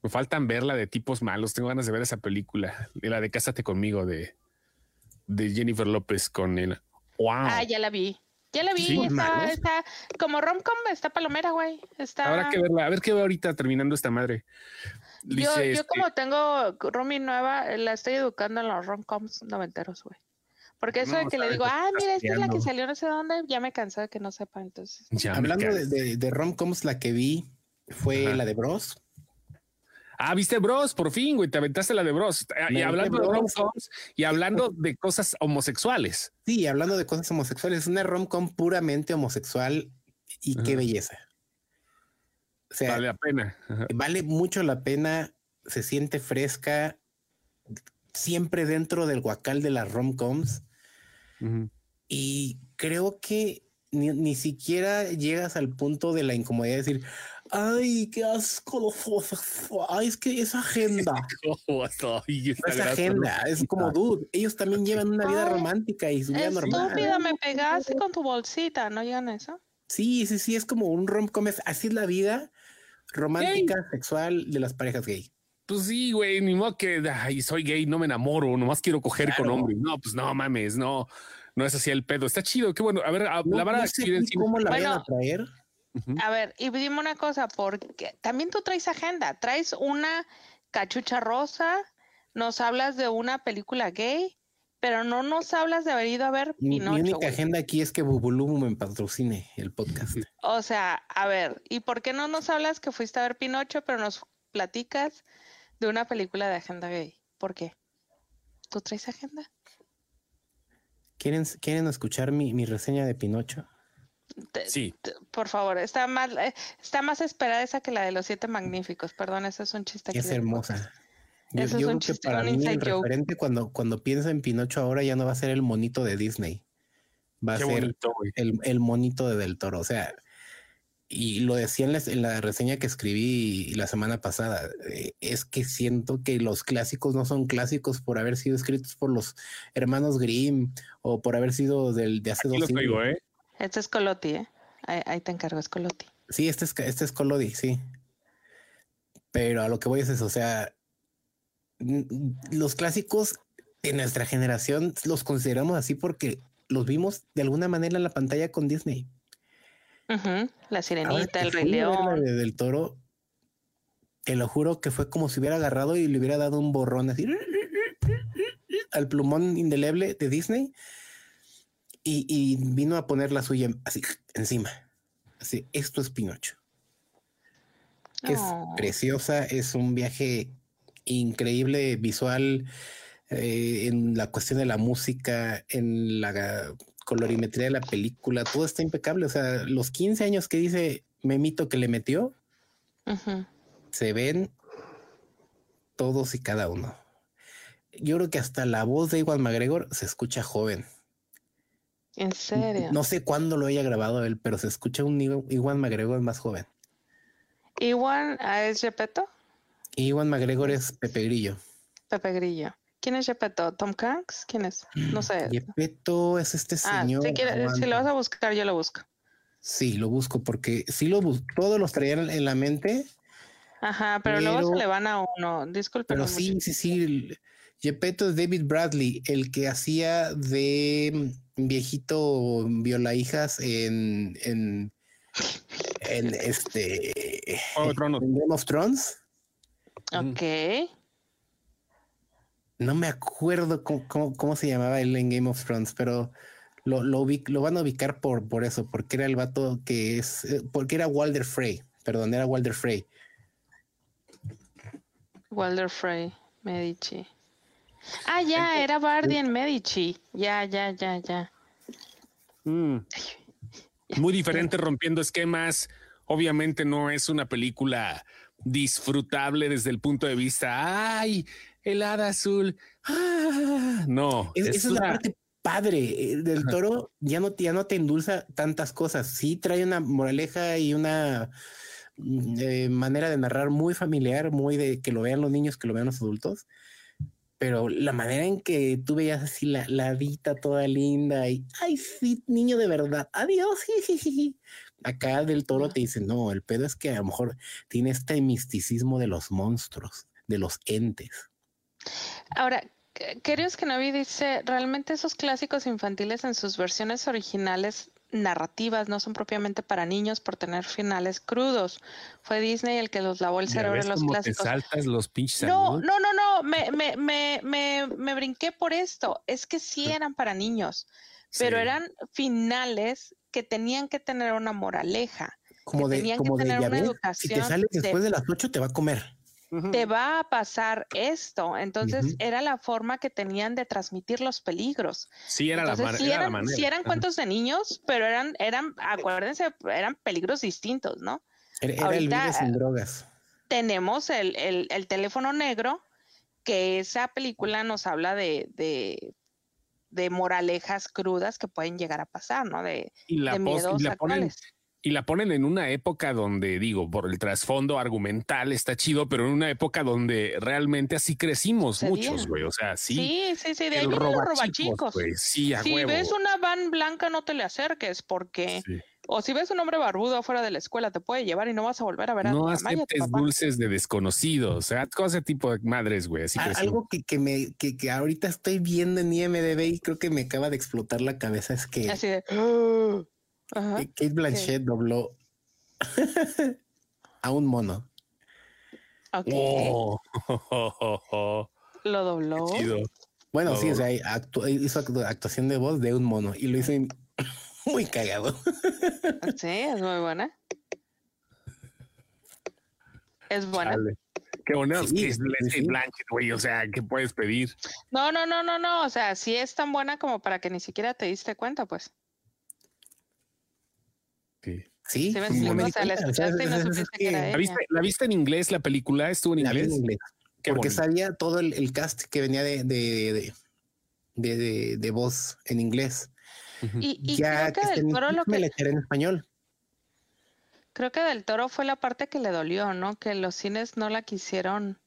Me faltan verla de tipos malos. Tengo ganas de ver esa película. La de Cásate conmigo de, de Jennifer López con el wow. Ah, ya la vi. Ya la vi, está, está, como romcom, está palomera, güey. Está... Habrá que verla, a ver qué va ahorita terminando esta madre. yo, yo este como tengo Romy nueva, la estoy educando en los romcoms noventeros, güey. Porque eso No, de que le digo, ah, mira, esta es la que salió no sé dónde, ya me cansé de que no sepa, entonces. Ya Hablando de, de, de rom-coms, la que vi fue Ajá. la de Bros. Ah, viste Bros, por fin, güey, te aventaste la de Bros. Ah, Me Y hablando de rom-coms y hablando de cosas homosexuales. Sí, hablando de cosas homosexuales, es una rom-com puramente homosexual y qué belleza. O sea, Vale la pena. Ajá. vale mucho la pena, se siente fresca, siempre dentro del guacal de las rom-coms y creo que ni, ni siquiera llegas al punto de la incomodidad de decir, ay, qué asco, los ay, es que es agenda. Ay, No esta es grasa, agenda, es como dude. Ellos también llevan una vida Ay, romántica y su vida normal. Estúpida, me pegaste con tu bolsita, ¿no llegan a eso? Sí, sí, sí, es como un rom-com. es- Así es la vida romántica, sexual de las parejas gay. Pues sí, güey, ni modo que ay, soy gay, no me enamoro, nomás quiero coger con hombres. No, pues no mames, no, no es así el pedo. Está chido, qué bueno. A ver, a- No, la van a no sé cómo la Bueno. a traer. A ver, y dime una cosa, porque también tú traes agenda, traes una cachucha rosa, nos hablas de una película gay, pero no nos hablas de haber ido a ver Mi, mi Pinocho. única agenda aquí es que Bubulubu me patrocine el podcast. O sea, a ver, ¿y por qué no nos hablas que fuiste a ver Pinocho, pero nos platicas de una película de agenda gay? ¿Por qué? ¿Tú traes agenda? ¿Quieren, ¿Quieren escuchar mi, mi reseña de Pinocho? Te- Sí, te- por favor, está más, eh, está más esperada esa que la de los siete magníficos. Perdón, eso es un chiste. Es hermosa. Yo, Eso es un creo que chiste, para un mí el joke. referente cuando, cuando pienso en Pinocho ahora ya no va a ser el monito de Disney. Va a qué ser bonito, el, el monito de Del Toro. O sea, y lo decía en la, en la reseña que escribí la semana pasada, eh, es que siento que los clásicos no son clásicos por haber sido escritos por los hermanos Grimm o por haber sido del, de hace Aquí dos oigo, ¿eh? Este es Coloti, ¿eh? Ahí, ahí te encargo, es Coloti. Sí, este es, este es Colodi, sí. Pero a lo que voy es eso, o sea, los clásicos de nuestra generación los consideramos así porque los vimos de alguna manera en la pantalla con Disney. Ujú, La Ahora sirenita, el Rey la León. de del Toro, te lo juro que fue como si hubiera agarrado y le hubiera dado un borrón así al plumón indeleble de Disney y, y vino a poner la suya así encima. Así, esto es Pinocho. Es Oh. preciosa, es un viaje increíble visual eh, en la cuestión de la música, en la colorimetría de la película, todo está impecable. O sea, los 15 años que dice Memito que le metió, se ven todos y cada uno. Yo creo que hasta la voz de Iwan McGregor se escucha joven. En serio. No sé cuándo lo haya grabado él, pero se escucha un Iwan McGregor más joven. Iwan ah, es Gepetto, Iwan McGregor es Pepe Grillo. Pepe Grillo. ¿Quién es Gepetto? ¿Tom Hanks? ¿Quién es? No sé. Yepeto es este Ah, señor. si, si lo vas a buscar, yo lo busco. Sí, lo busco porque sí lo busco. Todos los traían en la mente, Ajá, pero, luego se le van a uno. Disculpen. pero sí, sí, sí. El- Yepeto es David Bradley, el que hacía de viejito viola hijas en, en, en este en Game of Thrones. Ok. No me acuerdo cómo, cómo- cómo se llamaba él en Game of Thrones, pero lo, lo, ubic- lo van a ubicar por, por eso, porque era el vato que es, eh, porque era Walder Frey, perdón, era Walder Frey. Walter Frey, Medici. Ah, ya, era Bardi en Medici. Ya, ya, ya, ya. Mm. Muy diferente, rompiendo esquemas. Obviamente no es una película disfrutable desde el punto de vista, ay, el hada azul. Ah, no, Es- es esa es la parte padre eh, del toro, ya no, te- ya no te endulza tantas cosas. Sí trae una moraleja y una mm, eh, manera de narrar muy familiar, muy de que lo vean los niños, que lo vean los adultos. Pero la manera en que tú veías así la, la hadita toda linda y, ay, sí, niño de verdad, adiós. jijiji". Acá del toro te dice, no, el pedo es que a lo mejor tiene este misticismo de los monstruos, de los entes. Ahora, Queridos Kenobi dice, realmente esos clásicos infantiles en sus versiones originales narrativas no son propiamente para niños por tener finales crudos. Fue Disney el que los lavó el cerebro en los clásicos. Te saltas los pinches no, no, no, no, me, me, me, me, me brinqué por esto. Es que sí eran para niños, pero eran finales que tenían que tener una moraleja. Como de, tenían que de, tener una educación. si te sales de- después de las 8 te va a comer. Te va a pasar esto. Entonces era la forma que tenían de transmitir los peligros. Sí, era, la, Entonces, mar- sí era la eran, manera. sí eran cuentos de niños, pero eran, eran, acuérdense, eran peligros distintos, ¿no? Era, el Ahorita- vive sin drogas. Tenemos el, el, el teléfono negro, que esa película nos habla de, de, de moralejas crudas que pueden llegar a pasar, ¿no? De, y la, de miedos y la ponen actuales. Y la ponen en una época donde digo por el trasfondo argumental está chido pero en una época donde realmente así crecimos muchos güey o sea sí, Sí, sí, sí, de ahí vienen los robachicos, sí a Si huevo ves una van blanca, no te le acerques, porque, Sí. o si ves un hombre barbudo afuera de la escuela, te puede llevar y no vas a volver a ver a tu no mamá y a tu aceptes papá. dulces de desconocidos o sea todo ese tipo de madres güey así algo que, que me que, que ahorita estoy viendo en IMDB y creo que me acaba de explotar la cabeza es que, Así de. Ajá. Kate Blanchett dobló a un mono. Ok. Oh, Lo dobló. qué chido. Bueno, sí, o sea, actu- hizo actu- actuación de voz de un mono y lo hizo muy cagado. Sí, es muy buena. Es buena. Chale. Qué bonito Sí, es sí, Leslie sí. Blanchett, güey. O sea, ¿qué puedes pedir? No, no, no, no, no. O sea, sí es tan buena como para que ni siquiera te diste cuenta, pues. Sí. Sí, me o sea, la cuenta, o sea, escuchaste y no es- es supiste que era ¿La ella. viste, ¿La viste en inglés la película? ¿Estuvo en la vi en inglés? porque bonito. sabía todo el, el cast que venía de, de, de, de, de- de voz en inglés. Y, y ya creo que esté del toro lo que la echaré en español. creo que del toro fue la parte que le dolió, ¿no? Que los cines no la quisieron,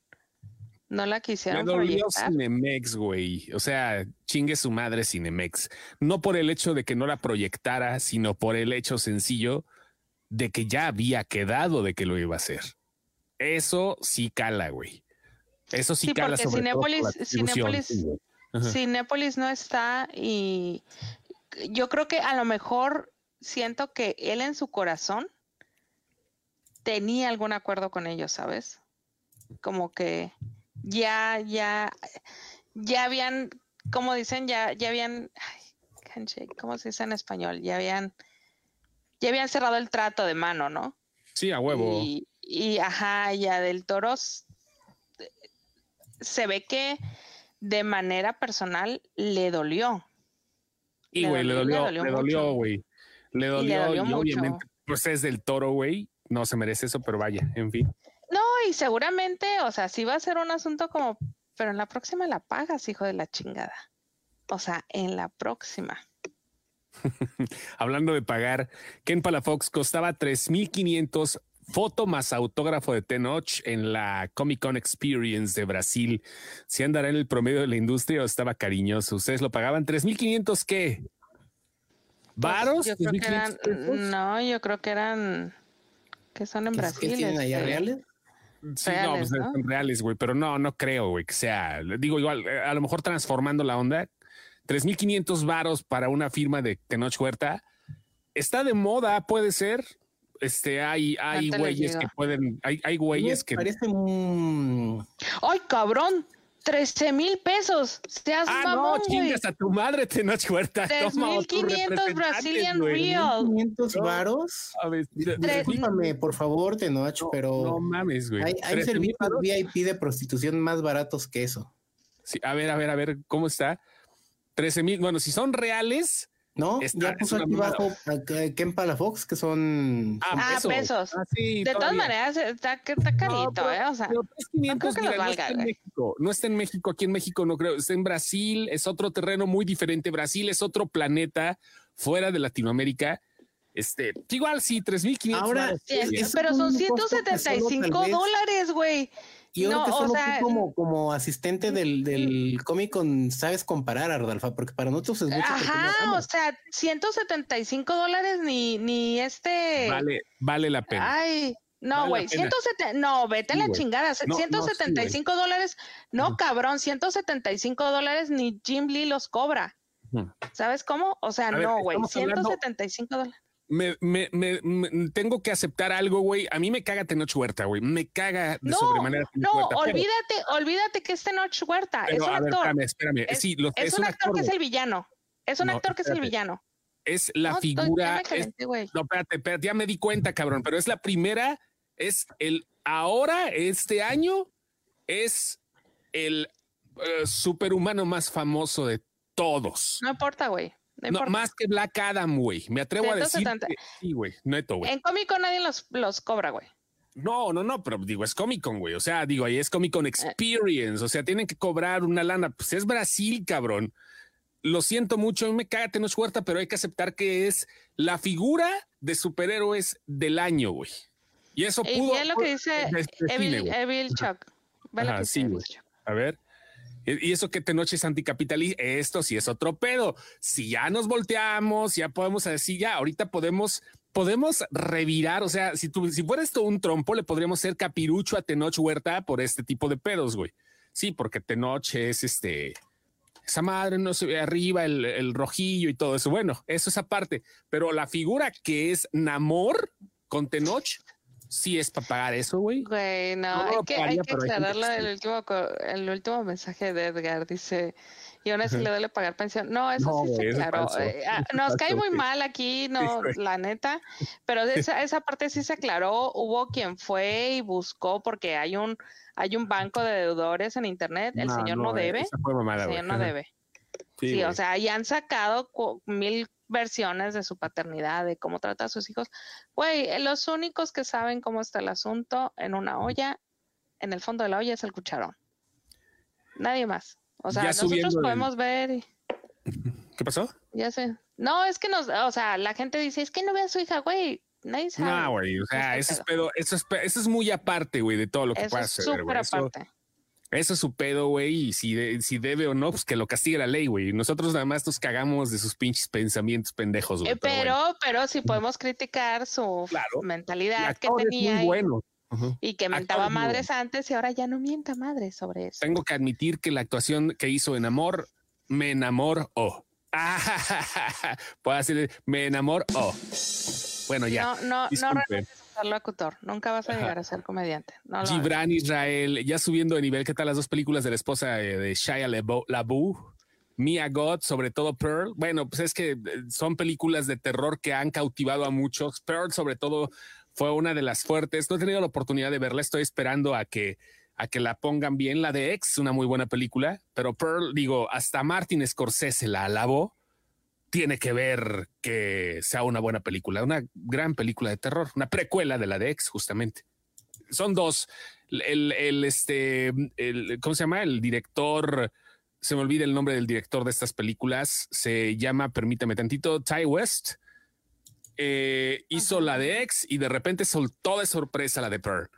no la Me quisieron dolió proyectar. Cinemex, güey. O sea, chingue su madre Cinemex. No por el hecho de que no la proyectara, sino por el hecho sencillo de que ya había quedado de que lo iba a hacer. Eso sí cala, güey. Eso sí, Sí, cala porque sobre Cinépolis- sí. Cinépolis no está y yo creo que a lo mejor siento que él en su corazón tenía algún acuerdo con ellos, ¿sabes? Como que ya, ya, ya habían, como dicen, ya, ya habían, ay, ¿cómo se dice en español? Ya habían, ya habían cerrado el trato de mano, ¿no? Sí, a huevo. Y, y, ajá, ya del toro se ve que de manera personal le dolió. Y Le güey, le dolió, le dolió, le dolió dolió, mucho. güey. Le le dolió, dolió y mucho. obviamente, pues es del toro, güey. No se merece eso, pero vaya, en fin. Y seguramente, o sea, sí va a ser un asunto como, pero en la próxima la pagas, hijo de la chingada. O sea, en la próxima. Hablando de pagar, Ken Palafox costaba 3.500 foto más autógrafo de Tenoch en la Comic Con Experience de Brasil. Si andará en el promedio de la industria o estaba cariñoso. ¿Ustedes lo pagaban? ¿3.500 qué? ¿Varos? Pues, Yo creo que eran, ¿3.500 pesos? no, yo creo que eran, que son en ¿Qué, Brasil. qué tienen allá este, reales? Sí, no, pues ¿no? son reales, güey, pero no, no creo, güey, que sea. Digo, igual, eh, a lo mejor transformando la onda, 3.500 varos para una firma de Tenoch Huerta. Está de moda, puede ser. Este, hay, hay güeyes que pueden, hay, hay güeyes que. Parece un... ¡Ay, cabrón! ¡13 mil pesos! ¡Seas Ah, no, mamón, güey! chingas a tu madre, Tenoch Huerta. Toma, o tu 3.500 representante, Brazilian. Real. 500 No. varos. Discúlpame, por favor, Tenoch, no, pero no mames, güey. hay, hay 13,000 servicios. VIP de prostitución más baratos que eso. Sí, a ver, a ver, a ver, ¿cómo está? 13 mil. Bueno, si son reales. ¿No? Está- ya puso aquí abajo a Ken Palafox, que son... Ah, pesos. Ah, sí, De todas maneras, está, está carito, pero- ¿eh? O sea, Pero 3,500, creo que mira, no está en. México. No está en México, aquí en México no creo. Está en Brasil, es otro terreno muy diferente. Brasil es otro planeta fuera de Latinoamérica. Este, igual sí, 3,500. Ahora, varos, sí, pero son costo que solo tal 175 vez- dólares, güey. Y yo No, creo que o solo sea, tú como, como asistente del, del Comic Con sabes comparar, Ardalfa, porque para nosotros es mucho. no Ajá, o sea, 175 dólares ni, ni este. Vale, vale la pena. Ay, No, güey, 170, no, vete a la chingada, 175 dólares, no, cabrón, 175 dólares ni Jim Lee los cobra. ¿Sabes cómo? O sea, no, güey, 175 dólares. Me, me, me, tengo que aceptar algo, güey. A mí me caga Tenoch Huerta, güey. Me caga de sobremanera. No, olvídate, olvídate que es Tenoch Huerta. es un actor. Espérame, espérame. Es, sí, es, un actor, que es el villano. Es un actor que es el villano. Es la figura. no, espérate, espérate, ya me di cuenta, cabrón, pero es la primera es el ahora, este año, es el eh, superhumano más famoso de todos. No importa, güey. No, más que Black Adam, güey. Me atrevo a decir. sí, güey. Neto, güey. En Comic Con nadie los, los cobra, güey. No, no, no, pero digo, es Comic Con, güey. O sea, digo, ahí es Comic Con eh. Experience. O sea, tienen que cobrar una lana. Pues es Brasil, cabrón. Lo siento mucho, a mí me caga no es Huerta, pero hay que aceptar que es la figura de superhéroes del año, güey. Y eso pudo. Lo que dice Evil, Chuck. A ver. Y eso que Tenoch es anticapitalista, esto sí es otro pedo. Si ya nos volteamos, ya podemos decir, ya ahorita podemos, podemos revirar. O sea, si tú, si fuera esto un trompo, le podríamos hacer capirucho a Tenoch Huerta por este tipo de pedos, güey. Sí, porque Tenoch es este, esa madre no se arriba, el, el, rojillo y todo eso. Bueno, eso es aparte, pero la figura que es Namor con Tenoch sí es para pagar eso, güey. Güey, no, hay, que, hay que aclararlo el último, el último mensaje de Edgar. Dice, y aún así le duele pagar pensión. No, eso sí se aclaró. Eh, ah, nos cae muy mal aquí, no, la neta, pero esa, esa parte sí se aclaró. Hubo quien fue y buscó porque hay un, hay un banco de deudores en internet. El señor no, debe. el señor no debe. Sí, o sea, ya han sacado mil versiones de su paternidad, de cómo trata a sus hijos. Güey, los únicos que saben cómo está el asunto en una olla, en el fondo de la olla es el cucharón. Nadie más. O sea, nosotros podemos ver. ¿Qué pasó? Ya sé. No, es que nos, o sea, la gente dice, es que no ve a su hija, güey. Nadie sabe. No, güey, o sea, eso es, pedo, eso es, eso es muy aparte, güey, de todo lo que eso pasa. Es súper aparte. Eso es su pedo, güey. Y si, si debe o no, pues que lo castigue la ley, güey. Nosotros nada más nos cagamos de sus pinches pensamientos pendejos, güey. Eh, pero, pero, sí podemos criticar su mentalidad que tenía. muy bueno. Y que mentaba madres antes y ahora ya no mienta madres sobre eso. Tengo que admitir que la actuación que hizo en Amor me enamoró. Puedo decir, me enamoró. Bueno, ya. No, no, no locutor, nunca vas a llegar a ser comediante. Gibran Israel, ya subiendo de nivel, ¿qué tal las dos películas de la esposa de Shia LaBeouf? Mia God, sobre todo Pearl. Bueno, pues es que eh, son películas de terror que han cautivado a muchos. Pearl, sobre todo, fue una de las fuertes. No he tenido la oportunidad de verla, estoy esperando a que a que la pongan bien. La de X, una muy buena película, pero Pearl, digo, hasta Martin Scorsese la alabó tiene que ver que sea una buena película, una gran película de terror, una precuela de la de X, justamente. Son dos. El, el este, el, ¿cómo se llama? El director, se me olvida el nombre del director de estas películas, se llama, permítame tantito, Ty West. Eh, hizo la de X y de repente soltó de sorpresa la de Pearl.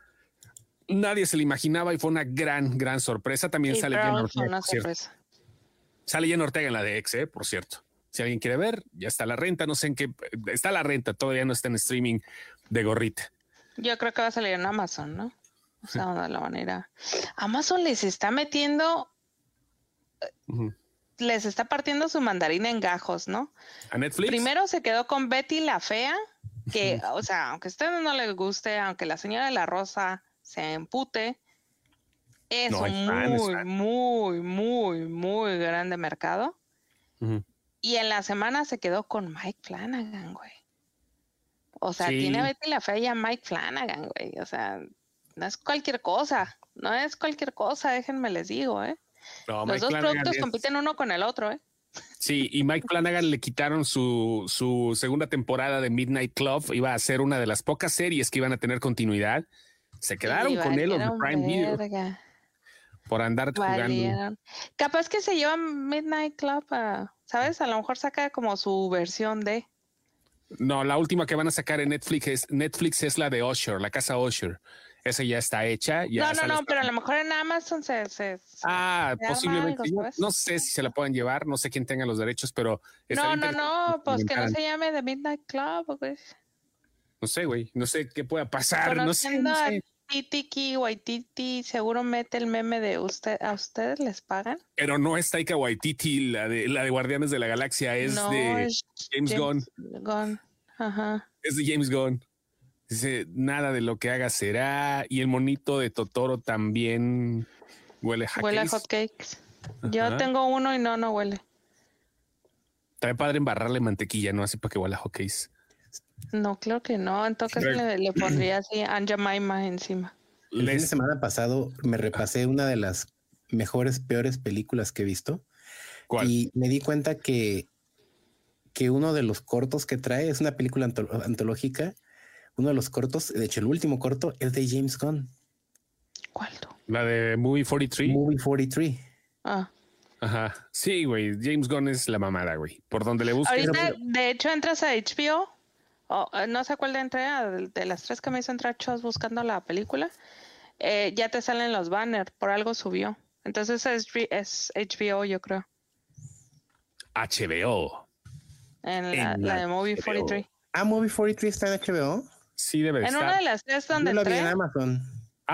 Nadie se la imaginaba y fue una gran, gran sorpresa. También sale Jenna Ortega. Sale Jenna Ortega en la de X, eh, por cierto. Si alguien quiere ver, ya está la renta. No sé en qué está la renta, todavía no está en streaming de gorrita. Yo creo que va a salir en Amazon, ¿no? O sea, de la manera. Amazon les está metiendo, les está partiendo su mandarina en gajos, ¿no? A Netflix. Primero se quedó con Betty la fea, que, o sea, aunque a ustedes no les guste, aunque la señora de la rosa se empute, es un muy, muy, muy, muy grande mercado. Y en la semana se quedó con Mike Flanagan, güey. O sea, tiene a Betty la Fea y a Mike Flanagan, güey. O sea, no es cualquier cosa. No es cualquier cosa, déjenme les digo, ¿eh? Los dos productos compiten uno con el otro, ¿eh? Sí, y Mike Flanagan le quitaron su, su segunda temporada de Midnight Club. Iba a ser una de las pocas series que iban a tener continuidad. Se quedaron con él de Prime Video. Por andar jugando. Capaz que se lleva Midnight Club a ¿sabes? A lo mejor saca como su versión de. No, la última que van a sacar en Netflix es, Netflix es la de Usher, la casa Usher. Esa ya está hecha. no, no, no, pero a lo mejor en Amazon se. se, ah, posiblemente. no sé si se la pueden llevar, no sé quién tenga los derechos, pero. No, no, no, pues que no se llame The Midnight Club, pues. No sé, güey. No sé qué pueda pasar. No sé. No a Titiki Waititi, seguro mete el meme de usted, ¿a ustedes les pagan? Pero no es Taika Waititi, la de, la de Guardianes de la Galaxia, es no, de es James Gunn. Gunn. Ajá. Es de James Gunn. Dice, nada de lo que haga será. Y el monito de Totoro también huele a Huele a hotcakes. Yo tengo uno y no, no huele. Trae padre embarrarle mantequilla, ¿no? Así para que huela a hotcakes. No, claro que no. En todo caso le, le pondría así Anja Maima encima. El fin de semana pasado me repasé una de las mejores, peores películas que he visto ¿Cuál? y me di cuenta que, que uno de los cortos que trae es una película anto- antológica. Uno de los cortos, de hecho, el último corto es de James Gunn, ¿Cuál? La de Movie 43. Movie 43. Ah. Ajá. Sí, güey. James Gunn es la mamada, güey. Por donde le busques. Ahorita, de hecho, entras a HBO. O, eh, no sé cuál de entré, a- de, de las tres que me hizo entrar Chos buscando la película. eh, ya te salen los banners. Por algo subió. Entonces es, es HBO, yo creo. HBO. En la, En la la de Movie HBO. 43. Ah, Movie 43 está en HBO. Sí, debe de En estar. una de las tres donde Yo la vi en. Amazon.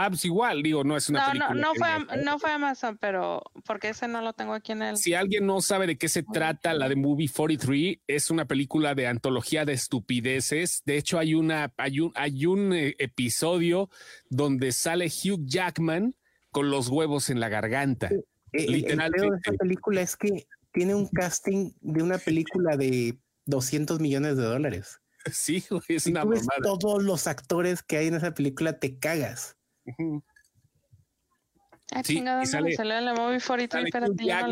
Ah, pues igual, digo, no es una No, película. no fue, no fue Amazon, pero porque ese no lo tengo aquí en el. Si alguien no sabe de qué se trata, la de Movie 43 es una película de antología de estupideces. De hecho, hay una, hay un, hay un eh, episodio donde sale Hugh Jackman con los huevos en la garganta. Eh, el- El, Literalmente. de esta película es que tiene un casting de una película de 200 millones de dólares. Sí, es Si una tú ves todos los actores que hay en esa película, te cagas. Ah, sí, chingada, y ¿dónde sale- me salió en la Movie 43, Sale espérate, Hugh ya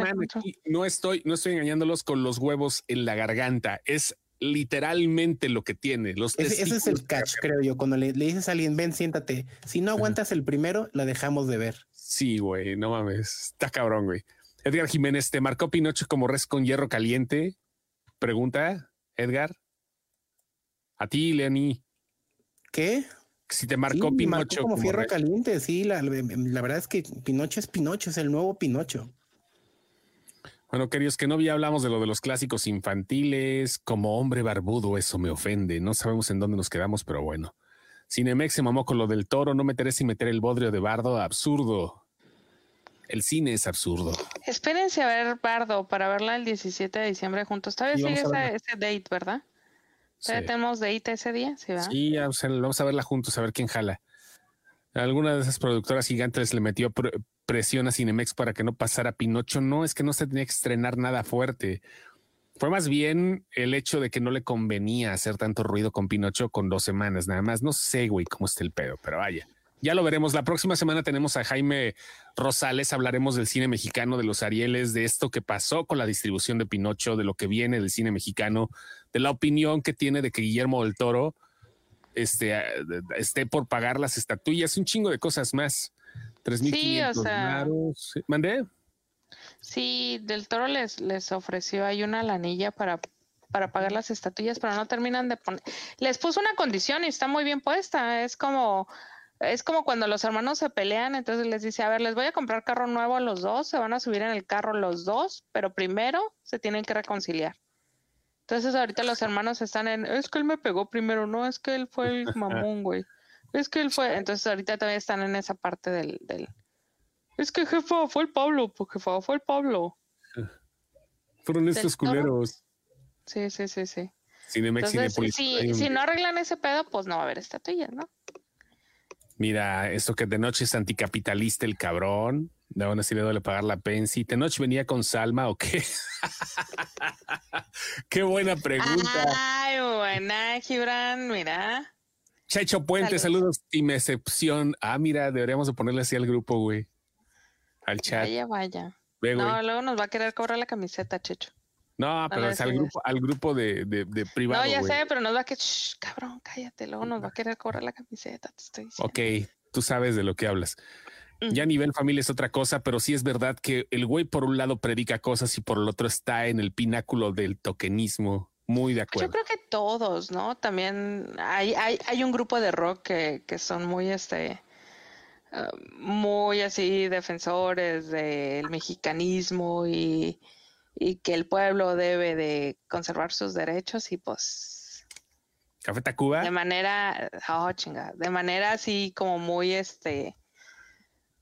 no estoy, no estoy engañándolos con los huevos en la garganta. Es literalmente lo que tiene. Los Ese, ese es el catch, creo yo. Cuando le, le dices a alguien, ven, siéntate. Si no aguantas el primero, la dejamos de ver. Sí, güey, no mames. Está cabrón, güey. Edgar Jiménez, ¿te marcó Pinocho como res con hierro caliente? Pregunta, Edgar. A ti, Leonie. ¿Qué? Si te Sí, marcó me Pinocho marcó como como fierro caliente. Sí, la, la verdad es que Pinocho es Pinocho, es el nuevo Pinocho. Bueno, queridos, que no ya hablamos de lo de los clásicos infantiles. Como hombre barbudo, eso me ofende. No sabemos en dónde nos quedamos, pero bueno. Cinemex se mamó con lo del toro. No meteré sin meter el bodrio de bardo. Absurdo. El cine es absurdo. Espérense a ver Bardo para verla el 17 de diciembre juntos. Todavía Sí, sigue ese, ese date, ¿verdad? Sí. ¿Todavía tenemos date ese día? Sí. Sí, ya, o sea, vamos a verla juntos, a ver quién jala. Alguna de esas productoras gigantes le metió pr- presión a Cinemex para que no pasara Pinocho. No, es que no se tenía que estrenar nada fuerte. Fue más bien el hecho de que no le convenía hacer tanto ruido con Pinocho con dos semanas nada más. No sé, güey, cómo está el pedo, pero vaya. Ya lo veremos. La próxima semana tenemos a Jaime Rosales. Hablaremos del cine mexicano, de los Arieles, de esto que pasó con la distribución de Pinocho, de lo que viene del cine mexicano, de la opinión que tiene de que Guillermo del Toro este, esté por pagar las estatuillas, un chingo de cosas más. 3.500 Sí, o sea- ¿Mandé? Sí, Del Toro les, les ofreció ahí una lanilla para, para pagar las estatuillas, pero no terminan de poner. Les puso una condición y está muy bien puesta. Es como, es como cuando los hermanos se pelean, entonces les dice, a ver, les voy a comprar carro nuevo a los dos, se van a subir en el carro los dos, pero primero se tienen que reconciliar. Entonces ahorita los hermanos están en, es que él me pegó primero, no, es que él fue el mamón, güey. Es que él fue, entonces ahorita todavía están en esa parte del, del es que jefa fue el Pablo, pues jefa fue el Pablo. Fueron estos culeros. Sí, sí, sí, sí. Cinemex, Entonces, si, si no arreglan ese pedo, pues no va a haber estatuillas, ¿no? Mira, esto que de noche es anticapitalista el cabrón. De aún así le duele pagar la pensi. ¿De noche venía con Salma o qué? qué buena pregunta. Ay, buena, Gibran, mira. Checho Puente, Saludos. saludos y me excepción. Ah, mira, deberíamos de ponerle así al grupo, güey. Al chat. Vaya, vaya. Ve. No, luego nos va a querer cobrar la camiseta, Checho. No, pero es al grupo, al grupo de, de, de privado. no, ya sé, pero nos va a que, Shh, cabrón, cállate, luego nos va a querer cobrar la camiseta, te estoy diciendo. Ok, tú sabes de lo que hablas. Mm. Ya a nivel familia es otra cosa, pero sí es verdad que el güey por un lado predica cosas y por el otro está en el pináculo del tokenismo. Muy de Pues yo acuerdo. creo que todos, ¿no? También hay, hay, hay un grupo de rock que, que son muy, este, eh, muy así defensores del mexicanismo y, y que el pueblo debe de conservar sus derechos y pues Café Tacuba. De manera, oh, chinga, de manera así como muy, este,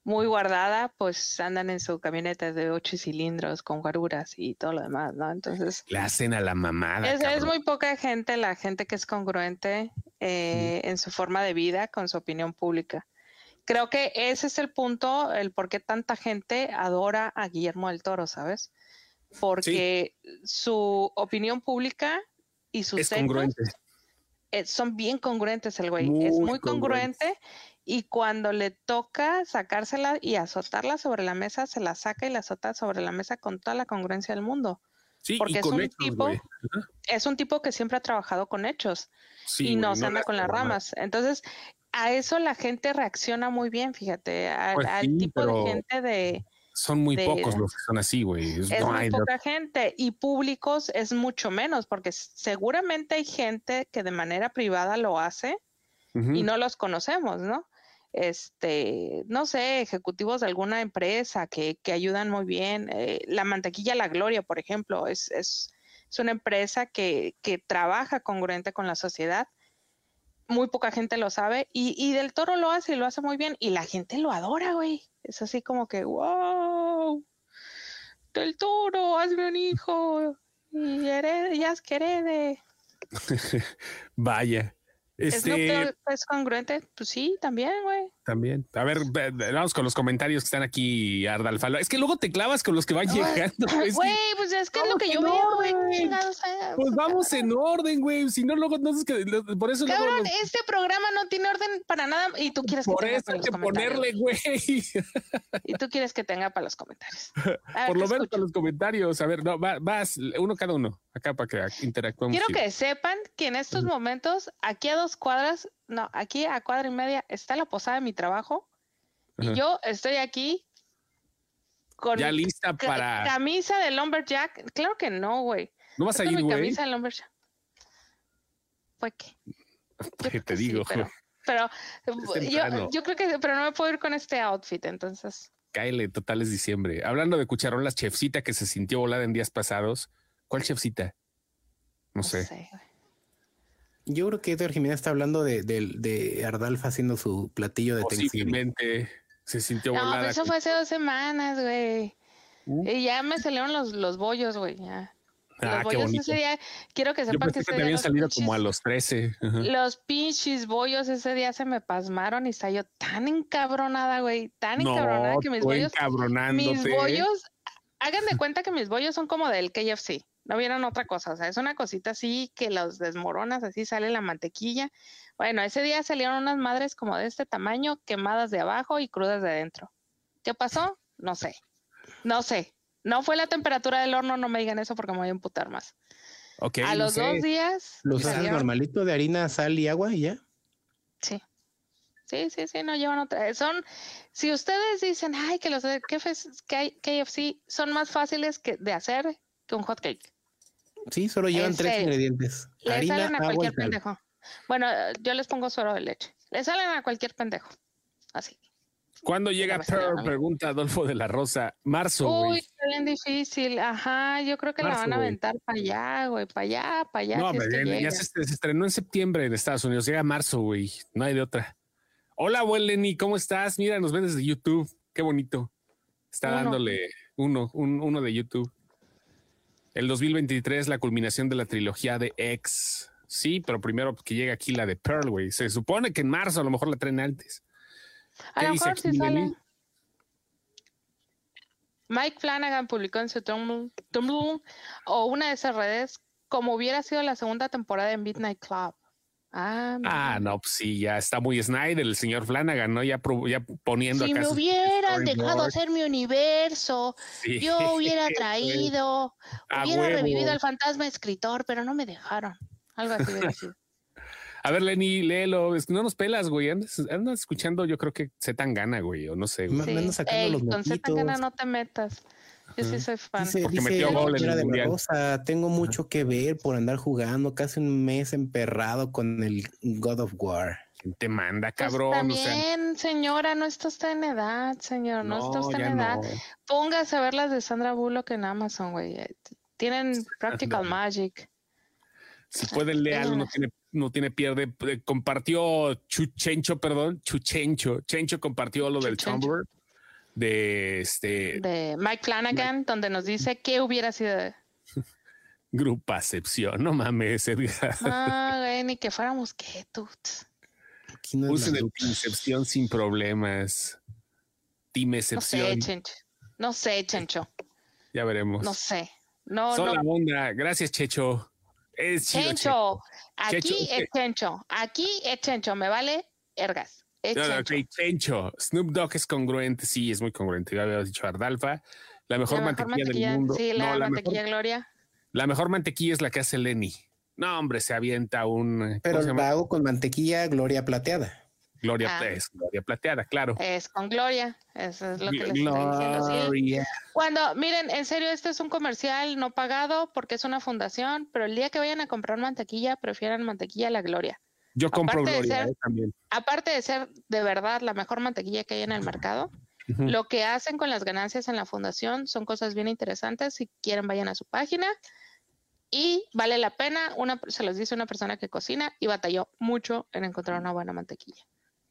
muy guardada, pues andan en su camioneta de ocho cilindros con guaruras y todo lo demás, ¿no? Entonces. Le hacen a la mamada. Es, es muy poca gente, la gente que es congruente eh, en su forma de vida con su opinión pública. Creo que ese es el punto, el por qué tanta gente adora a Guillermo del Toro, ¿sabes? Porque su opinión pública y sus es congruente. Eh, son bien congruentes el güey. es muy congruente y cuando le toca sacársela y azotarla sobre la mesa, se la saca y la azota sobre la mesa con toda la congruencia del mundo. Sí, porque es un hechos, tipo, es un tipo que siempre ha trabajado con hechos Sí, y no se anda con las ramas. Entonces, a eso la gente reacciona muy bien, fíjate, a- Pues al sí, tipo pero de gente de Son muy de- pocos los que son así, güey. Es- no muy poca gente y públicos es mucho menos, porque seguramente hay gente que de manera privada lo hace y no los conocemos, ¿no? Este, no sé, ejecutivos de alguna empresa que, que ayudan muy bien. eh, la Mantequilla La Gloria, por ejemplo, es, es, es una empresa que, que trabaja congruente con la sociedad. Muy poca gente lo sabe y, y Del Toro lo hace y lo hace muy bien y la gente lo adora, güey. Es así como que, wow, Del Toro, hazme un hijo y herede, ya es que herede. Vaya. ¿Es lo Este, es congruente? Pues sí, también, güey. También. A ver, ve- ve- vamos con los comentarios que están aquí, Ardalfalo. Es que luego te clavas con los que van llegando. güey. Es que- Güey, pues es que es lo que yo veo, güey. Pues vamos en orden, güey. Si no, luego no es que por eso luego Cabrón, los- este programa no tiene orden para nada y tú quieres que por tenga eso para hay los que ponerle, güey. Y tú quieres que tenga para los comentarios. Ver, Por lo menos para los comentarios. A ver, no, va- vas uno cada uno acá para que interactuemos. Quiero que sepan que en estos momentos, aquí a dos cuadras, no, aquí a cuadra y media, está la posada de mi trabajo. Ajá. Y yo estoy aquí con ya lista para. camisa de Lumberjack. Claro que no, güey. No vas a ir, güey. camisa de Lumberjack. Fue que. Yo ¿Qué te que sí, digo? pero, yo, yo creo que, pero no me puedo ir con este outfit, entonces. Cáele, total es diciembre. Hablando de cucharón, la chefcita que se sintió volada en días pasados. ¿Cuál chefcita? No sé. güey. Yo creo que Edgar Jiménez está hablando de, de, de Ardalfa haciendo su platillo de. Posiblemente se sintió No, volada. eso fue hace dos semanas, güey. ¿Mm? Y ya me salieron los, los bollos, güey. ya. Ah, los qué bollos bonito. ese día, quiero que Yo sepan pensé que te habían los salido pinches- como a los 13. Ajá. Los pinches bollos ese día se me pasmaron y yo tan encabronada, güey. Tan No, encabronada que mis bollos. Mis bollos, hagan de cuenta que mis bollos son como del KFC. No vieron otra cosa. O sea, es una cosita así que los desmoronas, así sale la mantequilla. Bueno, ese día salieron unas madres como de este tamaño, quemadas de abajo y crudas de adentro. ¿Qué pasó? No sé. No sé. No fue la temperatura del horno, no me digan eso porque me voy a emputar más. Ok, a no los sé. dos días. Los haces salieron- normalito de harina, sal y agua y ya. Sí. Sí, sí, sí, no llevan otra. Son, si ustedes dicen, ay, que los de KFC, KFC son más fáciles que, de hacer que un hot cake. Sí, solo llevan ¿En tres serio? ingredientes. Le harina, salen a agua cualquier pendejo. Bueno, yo les pongo suero de leche. Le salen a cualquier pendejo. Así. ¿Cuándo llega Pearl? Pregunta Adolfo de la Rosa. Marzo, Uy, está bien difícil. Ajá, yo creo que la van a aventar para allá, güey, para allá, para allá. No, si es pero que ya, se, se estrenó en septiembre en Estados Unidos. Llega marzo, güey. No hay de otra. Hola, buen Lenny, ¿cómo estás? Mira, nos ven desde YouTube. Qué bonito. Está Uno. dándole uno, un- uno de YouTube. El 2023, la culminación de la trilogía de X. Sí, pero primero que llega aquí la de Pearl, güey. Se supone que en marzo a lo mejor la traen antes. A ¿Qué lo mejor sí sale. Mike Flanagan publicó en su Tumblr, Tumblr o una de esas redes como hubiera sido la segunda temporada de Midnight Club. Ah, Ah, no, pues sí, ya está muy Snyder, el señor Flanagan, ¿no? Ya, poniendo si acá me hubieran dejado hacer mi universo, Sí, yo hubiera traído, A hubiera huevo. revivido al fantasma escritor, pero no me dejaron. Algo así sido. A ver, Lenny, léelo. Es que no nos pelas, güey. Andas, andas escuchando, yo creo que se tan gana, güey, o no sé. güey. Ma- me ando sacando Ey, los con Z Tangana moquitos. no te metas. Yo sí soy fan. Dice, Porque dice metió la gol en señora el de la. Rosa, tengo mucho que ver por andar jugando casi un mes emperrado con el God of War. ¿Quién te manda, Pues cabrón? o sea, también, señora, no está usted en edad, señor, no, está usted en edad. no. Póngase a ver las de Sandra Bullock en Amazon, güey. Eh, Tienen Practical. Magic. Si pueden leerlo, no tiene, no tiene pierde. Eh, Compartió Chuchencho, perdón, Chuchencho. Chencho compartió lo del. Tumblr de este De Mike Flanagan, donde nos dice qué hubiera sido. de- Grupacepción. No mames, Edgar. Ah, güey, ni que fuéramos que tú. No Usen el. Incepción sin problemas. Team No sé. Chencho. No sé, Chencho. ya veremos. No sé. No, Son no. la onda. Gracias, Checho. Es chido, Chencho. Aquí Checho, es ok. Chencho. Aquí es Chencho. Me vale ergas. No, Chencho. ok, Chencho. Snoop Dogg es congruente. Sí, es muy congruente. Ya había dicho Ardalfa. La mejor, La mejor mantequilla, del mundo. Sí, la No, la mantequilla mejor, Gloria. la mejor mantequilla es la que hace Lenny. No, hombre, se avienta un. ¿cómo Pero la hago con mantequilla Gloria plateada. Gloria, Ah. es Gloria Plateada, claro. Es con Gloria. Eso es lo que les estoy diciendo. sí. Cuando, miren, en serio, este es un comercial no pagado porque es una fundación, pero el día que vayan a comprar mantequilla, prefieran mantequilla la Gloria. Yo compro Aparte de Gloria ser- eh, también. Aparte de ser de verdad la mejor mantequilla que hay en el mercado, lo que hacen con las ganancias en la fundación son cosas bien interesantes. Si quieren, vayan a su página y vale la pena. Una, se los dice una persona que cocina y batalló mucho en encontrar una buena mantequilla.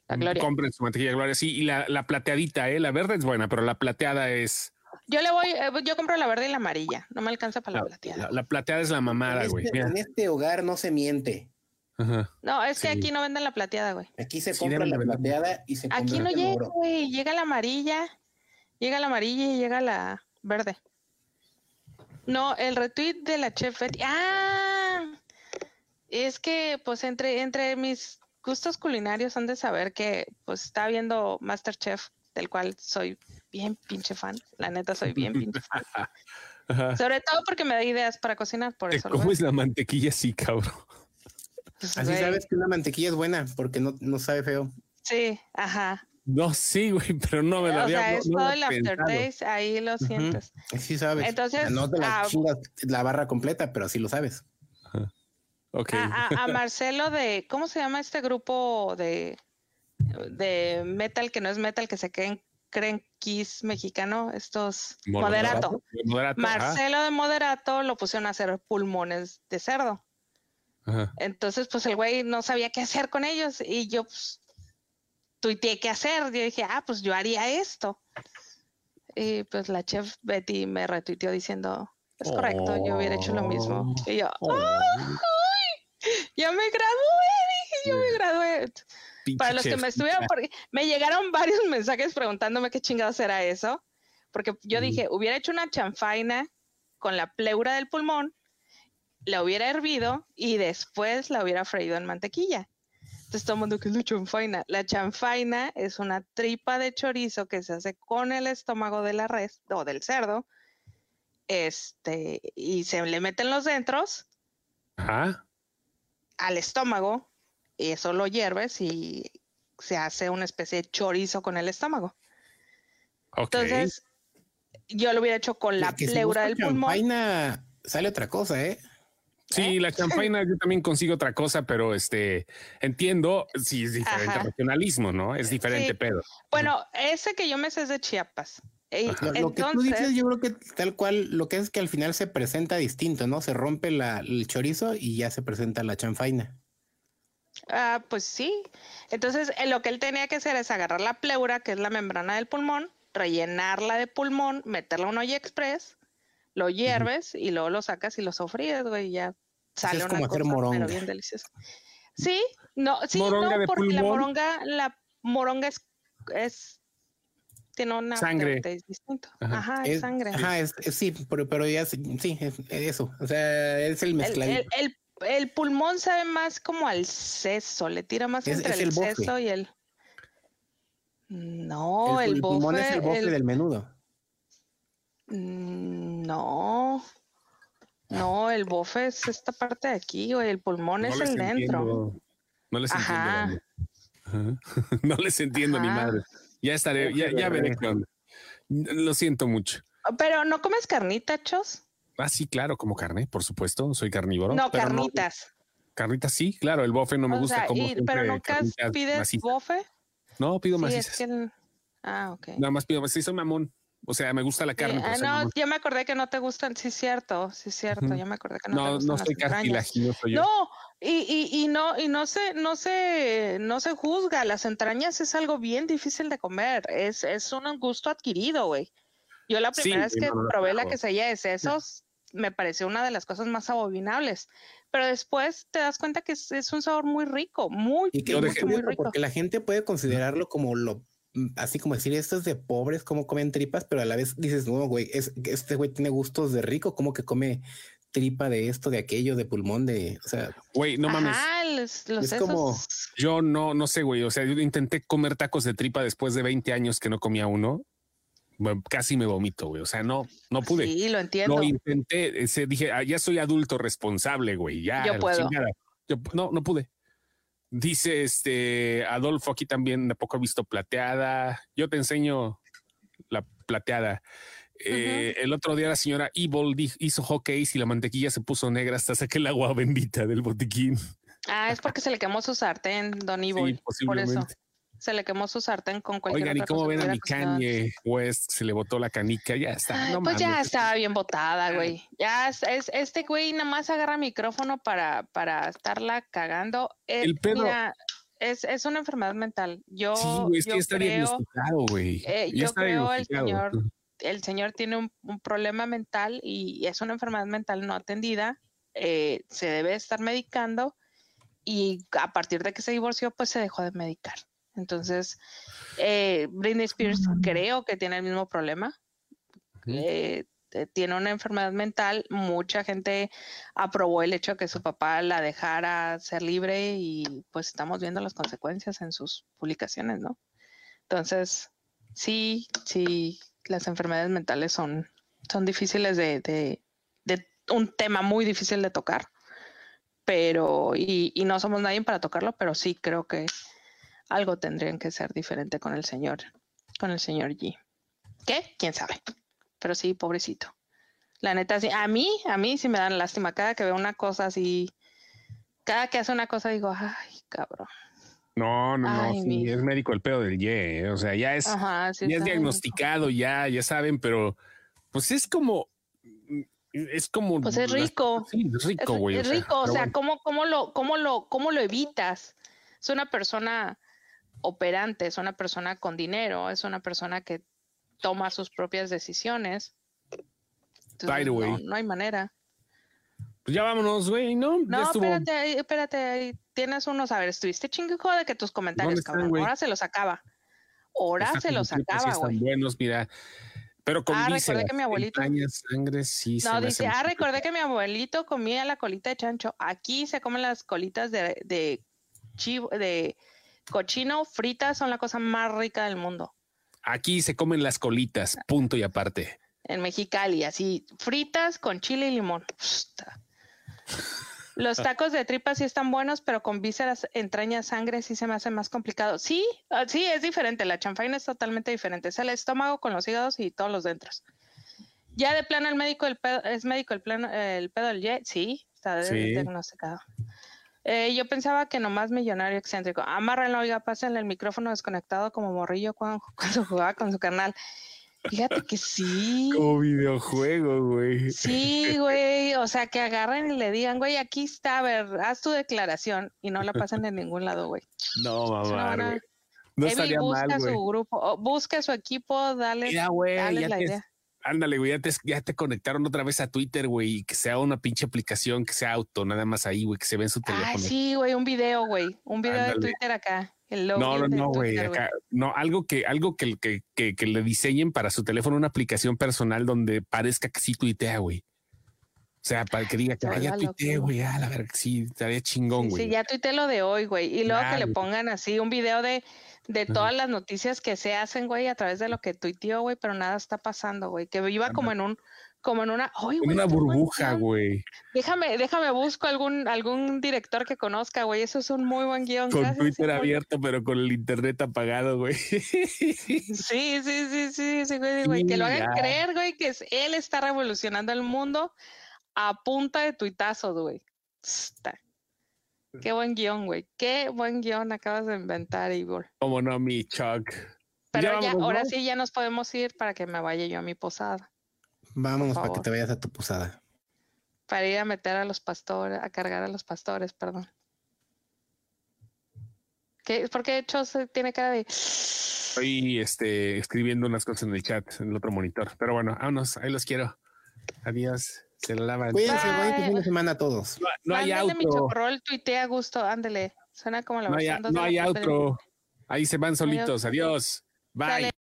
La Gloria. Compren su mantequilla Gloria, sí. Y la, la plateadita, ¿eh? La verde es buena, pero la plateada es. Yo le voy, eh, yo compro la verde y la amarilla. No me alcanza para la La, plateada. la- la plateada es la mamada, en, güey. este, en este hogar no se miente. Ajá. No, es que Sí. aquí no venden la plateada, güey. Aquí se Sí, compra la plateada y se Aquí no llega, oro. güey. Llega la amarilla, llega la amarilla y llega la verde. No, el retweet de la chef Betty. Ah, es que pues entre, entre mis gustos culinarios han de saber que pues está viendo Masterchef, del cual soy bien pinche fan. La neta soy bien pinche fan. Ajá. Sobre todo porque me da ideas para cocinar, por Te eso. comes veo. la mantequilla así, cabrón. Pues, Así güey, sabes que una mantequilla es buena porque no, no sabe feo. Sí, ajá. No, sí, güey, pero no me lo O había sea, es no lo todo el aftertaste, ahí lo sientes. Así sabes. Entonces, no te la ah, chingas la barra completa, pero así lo sabes. Ok. A, a- a Marcelo de, ¿cómo se llama este grupo de, de metal que no es metal, que se creen, creen Kiss mexicano? Estos, Moderato. Moderato. Marcelo de Moderato lo pusieron a hacer pulmones de cerdo. Ajá. Entonces, pues el güey no sabía qué hacer con ellos y yo, pues, tuiteé qué hacer. Yo dije, ah, pues yo haría esto. Y pues la chef Betty me retuiteó diciendo, es correcto, yo hubiera hecho lo mismo. Y yo, Oh, ya me gradué, dije, yo me gradué. pinche Para los que me estuvieron, porque me llegaron varios mensajes preguntándome qué chingados era eso, porque yo dije, hubiera hecho una chanfaina con la pleura del pulmón, la hubiera hervido y después la hubiera freído en mantequilla. Entonces todo el mundo, ¿qué es la chanfaina? La chanfaina es una tripa de chorizo que se hace con el estómago de la res o del cerdo, este, y se le meten los dentros Ajá. al estómago y eso lo hierves y se hace una especie de chorizo con el estómago. Ok. Entonces, yo lo hubiera hecho con la Que si pleura del pulmón. sale otra cosa, ¿eh? Sí, la champaina yo también consigo otra cosa, pero este entiendo si es diferente Ajá. regionalismo, ¿no? Es diferente Sí. pedo. Bueno, ese que yo me sé es de Chiapas. Y Ajá. Lo, lo que tú entonces, dices, yo creo que tal cual, lo que es que al final se presenta distinto, ¿no? Se rompe la- el chorizo y ya se presenta la chanfaina. ah, pues sí. Entonces, eh, lo que él tenía que hacer es agarrar la pleura, que es la membrana del pulmón, rellenarla de pulmón, meterla a un olla express, lo hierves y luego lo sacas y lo sofríes, güey, y ya sale es una como hacer cosa, moronga. pero bien deliciosa. Sí, no, sí, Moronga no, porque la moronga, la moronga es, es tiene una Sangre. es distinto. Ajá. Ajá, es, Es- sangre. Ajá, es, es- sí, pero, pero ya sí, es, es eso. O sea, es el mezcladito. el- el- el pulmón sabe más como al seso, le tira más Es- entre es el, seso y el. No, el, el, pulmón bofe. es el bofe el- del menudo. Mm, No. No, el bofe es esta parte de aquí, güey. El pulmón es el dentro. entiendo. No les Ajá. entiendo. Ajá. No les entiendo ni Ajá. madre. Ya estaré, ya, ya veré onda. Lo siento mucho. Pero no comes carnita, Chos. Ah, sí, claro, como carne, por supuesto. Soy carnívoro. No, pero carnitas. carnitas sí, claro. El bofe no me O gusta sea, como. y- pero nunca pides bofe. No, pido Sí, es macizas. que el- Ah, ok. Nada más pido macizas. Soy mamón. O sea, me gusta la carne. ah, no, ya me acordé que no te gustan. Sí, cierto, sí, cierto. Ya me acordé que no, no te gustan. No, soy cartilaginoso yo. No, y, y, y, no, y no se, no se, no se juzga. Las entrañas es algo bien difícil de comer. Es, es un gusto adquirido, güey. Yo la primera vez que probé la quesadilla de sesos, me pareció una de las cosas más abominables. Pero después te das cuenta que es, un sabor muy rico, muy, y que muy rico. Porque la gente puede considerarlo como lo así como decir esto es de pobres como comen tripas, pero a la vez dices, no, güey, es, este güey tiene gustos de rico, como que come tripa de esto, de aquello, de pulmón, de, o sea, güey, no mames. es como yo no, no sé, güey. O sea, yo intenté comer tacos de tripa después de 20 años que no comía uno casi me vomito, güey. O sea, no, no pude. Sí, lo entiendo. Lo intenté, ese, dije, ah, ya soy adulto responsable, güey. Ya, yo puedo. Yo, no, no pude. Dice este Adolfo aquí también, de poco he visto plateada. Yo te enseño la plateada. Eh, el otro día la señora Evil hizo hockey y la mantequilla se puso negra hasta saqué el agua bendita del botiquín. Ah, es porque se le quemó su sartén, Don Evil. por eso se le quemó su sartén con cualquier Oigan, ¿y cómo ven a mi Kanye West? Se le botó la canica, ya está. pues ya estaba bien botada, güey. Ya es, este güey nada más agarra micrófono para, para estarla cagando. Eh, el pedo. Mira, es, es, una enfermedad mental. Yo, sí, güey, es que está creo, diagnosticado, güey. Eh, yo creo el señor, el señor tiene un, un, problema mental y es una enfermedad mental no atendida. Eh, se debe estar medicando y a partir de que se divorció, pues se dejó de medicar. Entonces, eh, Britney Spears creo que tiene el mismo problema. Eh, tiene una enfermedad mental. Mucha gente aprobó el hecho de que su papá la dejara ser libre y pues estamos viendo las consecuencias en sus publicaciones, ¿no? Entonces, sí, sí, las enfermedades mentales son, son difíciles de, de, de un tema muy difícil de tocar, pero, y, y no somos nadie para tocarlo, pero sí creo que algo tendrían que ser diferente con el señor, con el señor G. ¿Qué? ¿Quién sabe? Pero sí, pobrecito. La neta, sí, a mí, a mí sí me dan lástima. Cada que veo una cosa así, cada que hace una cosa digo, ay, cabrón. No, no, no, sí, es médico el pedo del Y, ¿eh? o sea, ya es, ya es diagnosticado, ya, ya saben, pero pues es como, es como. Pues es rico. Sí, es rico, güey. Es, rico, o sea, ¿cómo, cómo, lo, cómo, lo, ¿cómo lo evitas? Es una persona operante, es una persona con dinero, es una persona que toma sus propias decisiones. no, hay manera. Pues ya vámonos, güey, ¿no? No, espérate, espérate, tienes unos, a ver, estuviste chingo de que tus comentarios, cabrón. Ahora se los acaba. Ahora se los acaba, güey. buenos, mira. Pero con ah, recordé que mi abuelito. Sangre, sí, no, dice, ah, recordé que mi abuelito comía la colita de chancho. Aquí se comen las colitas de, de chivo, de cochino fritas son la cosa más rica del mundo. Aquí se comen las colitas, punto y aparte. En Mexicali, así, fritas con chile y limón. Los tacos de tripas sí están buenos, pero con vísceras, entrañas, sangre sí se me hace más complicado. Sí, ah, sí, es diferente. La chanfaina es totalmente diferente. Es el estómago con los hígados y todos los dentros. Ya de plano el médico el pedo, es médico el plano el pedo del jet, sí, está diagnosticado. Eh, yo pensaba que nomás millonario excéntrico. Amárrenlo, oiga, pásenle el micrófono desconectado como morrillo cuando, cuando jugaba con su canal. Fíjate que sí. Como videojuego, güey. Sí, güey. O sea, que agarren y le digan, güey, aquí está, a ver, haz tu declaración y no la pasen en ningún lado, güey. No, mamá. No, no estaría busca mal, su grupo, busca su equipo, dale, Mira, güey, dale la idea. Ándale, güey, ya te, conectaron otra vez a Twitter, güey, y que sea una pinche aplicación que sea auto, nada más ahí, güey, que se ve en su teléfono. Ah, sí, güey, un video, güey, un video de Twitter acá. El logo no, no, no, güey, acá, no, algo que, algo que, que, que, que, le diseñen para su teléfono una aplicación personal donde parezca que sí tuitea, güey. O sea, para que diga que vaya tuiteé, güey, a la verdad, sí, estaría chingón, güey. Sí, ya tuiteé lo de hoy, güey, y luego que le pongan así un video de de todas las noticias que se hacen, güey, a través de lo que tuiteó, güey, pero nada está pasando, güey. Que viva como en un, como en una, en una burbuja, güey. Déjame, déjame busco algún, algún director que conozca, güey. Eso es un muy buen guion. Con Twitter abierto, pero con el internet apagado, güey. Sí, sí, sí, sí, sí, güey, Que lo hagan creer, güey, que es, él está revolucionando el mundo a punta de tuitazos, güey. Está. Qué buen guion, güey. Qué buen guion acabas de inventar, Igor. Como no, mi Chuck. Pero ya, ahora sí ya nos podemos ir para que me vaya yo a mi posada. Vámonos para que te vayas a tu posada. Para ir a meter a los pastores, a cargar a los pastores, perdón. ¿Qué? ¿Por qué hecho se tiene cara de... Estoy este, escribiendo unas cosas en el chat, en el otro monitor. Pero bueno, vámonos, ahí los quiero. Adiós. Se la lavan. Cuídense, buen fin de semana a todos. No, no hay auto. mi chocorrol, tuitea a gusto, ándele. Suena como la no hay, no hay auto. Ahí se van solitos. Adiós. Bye.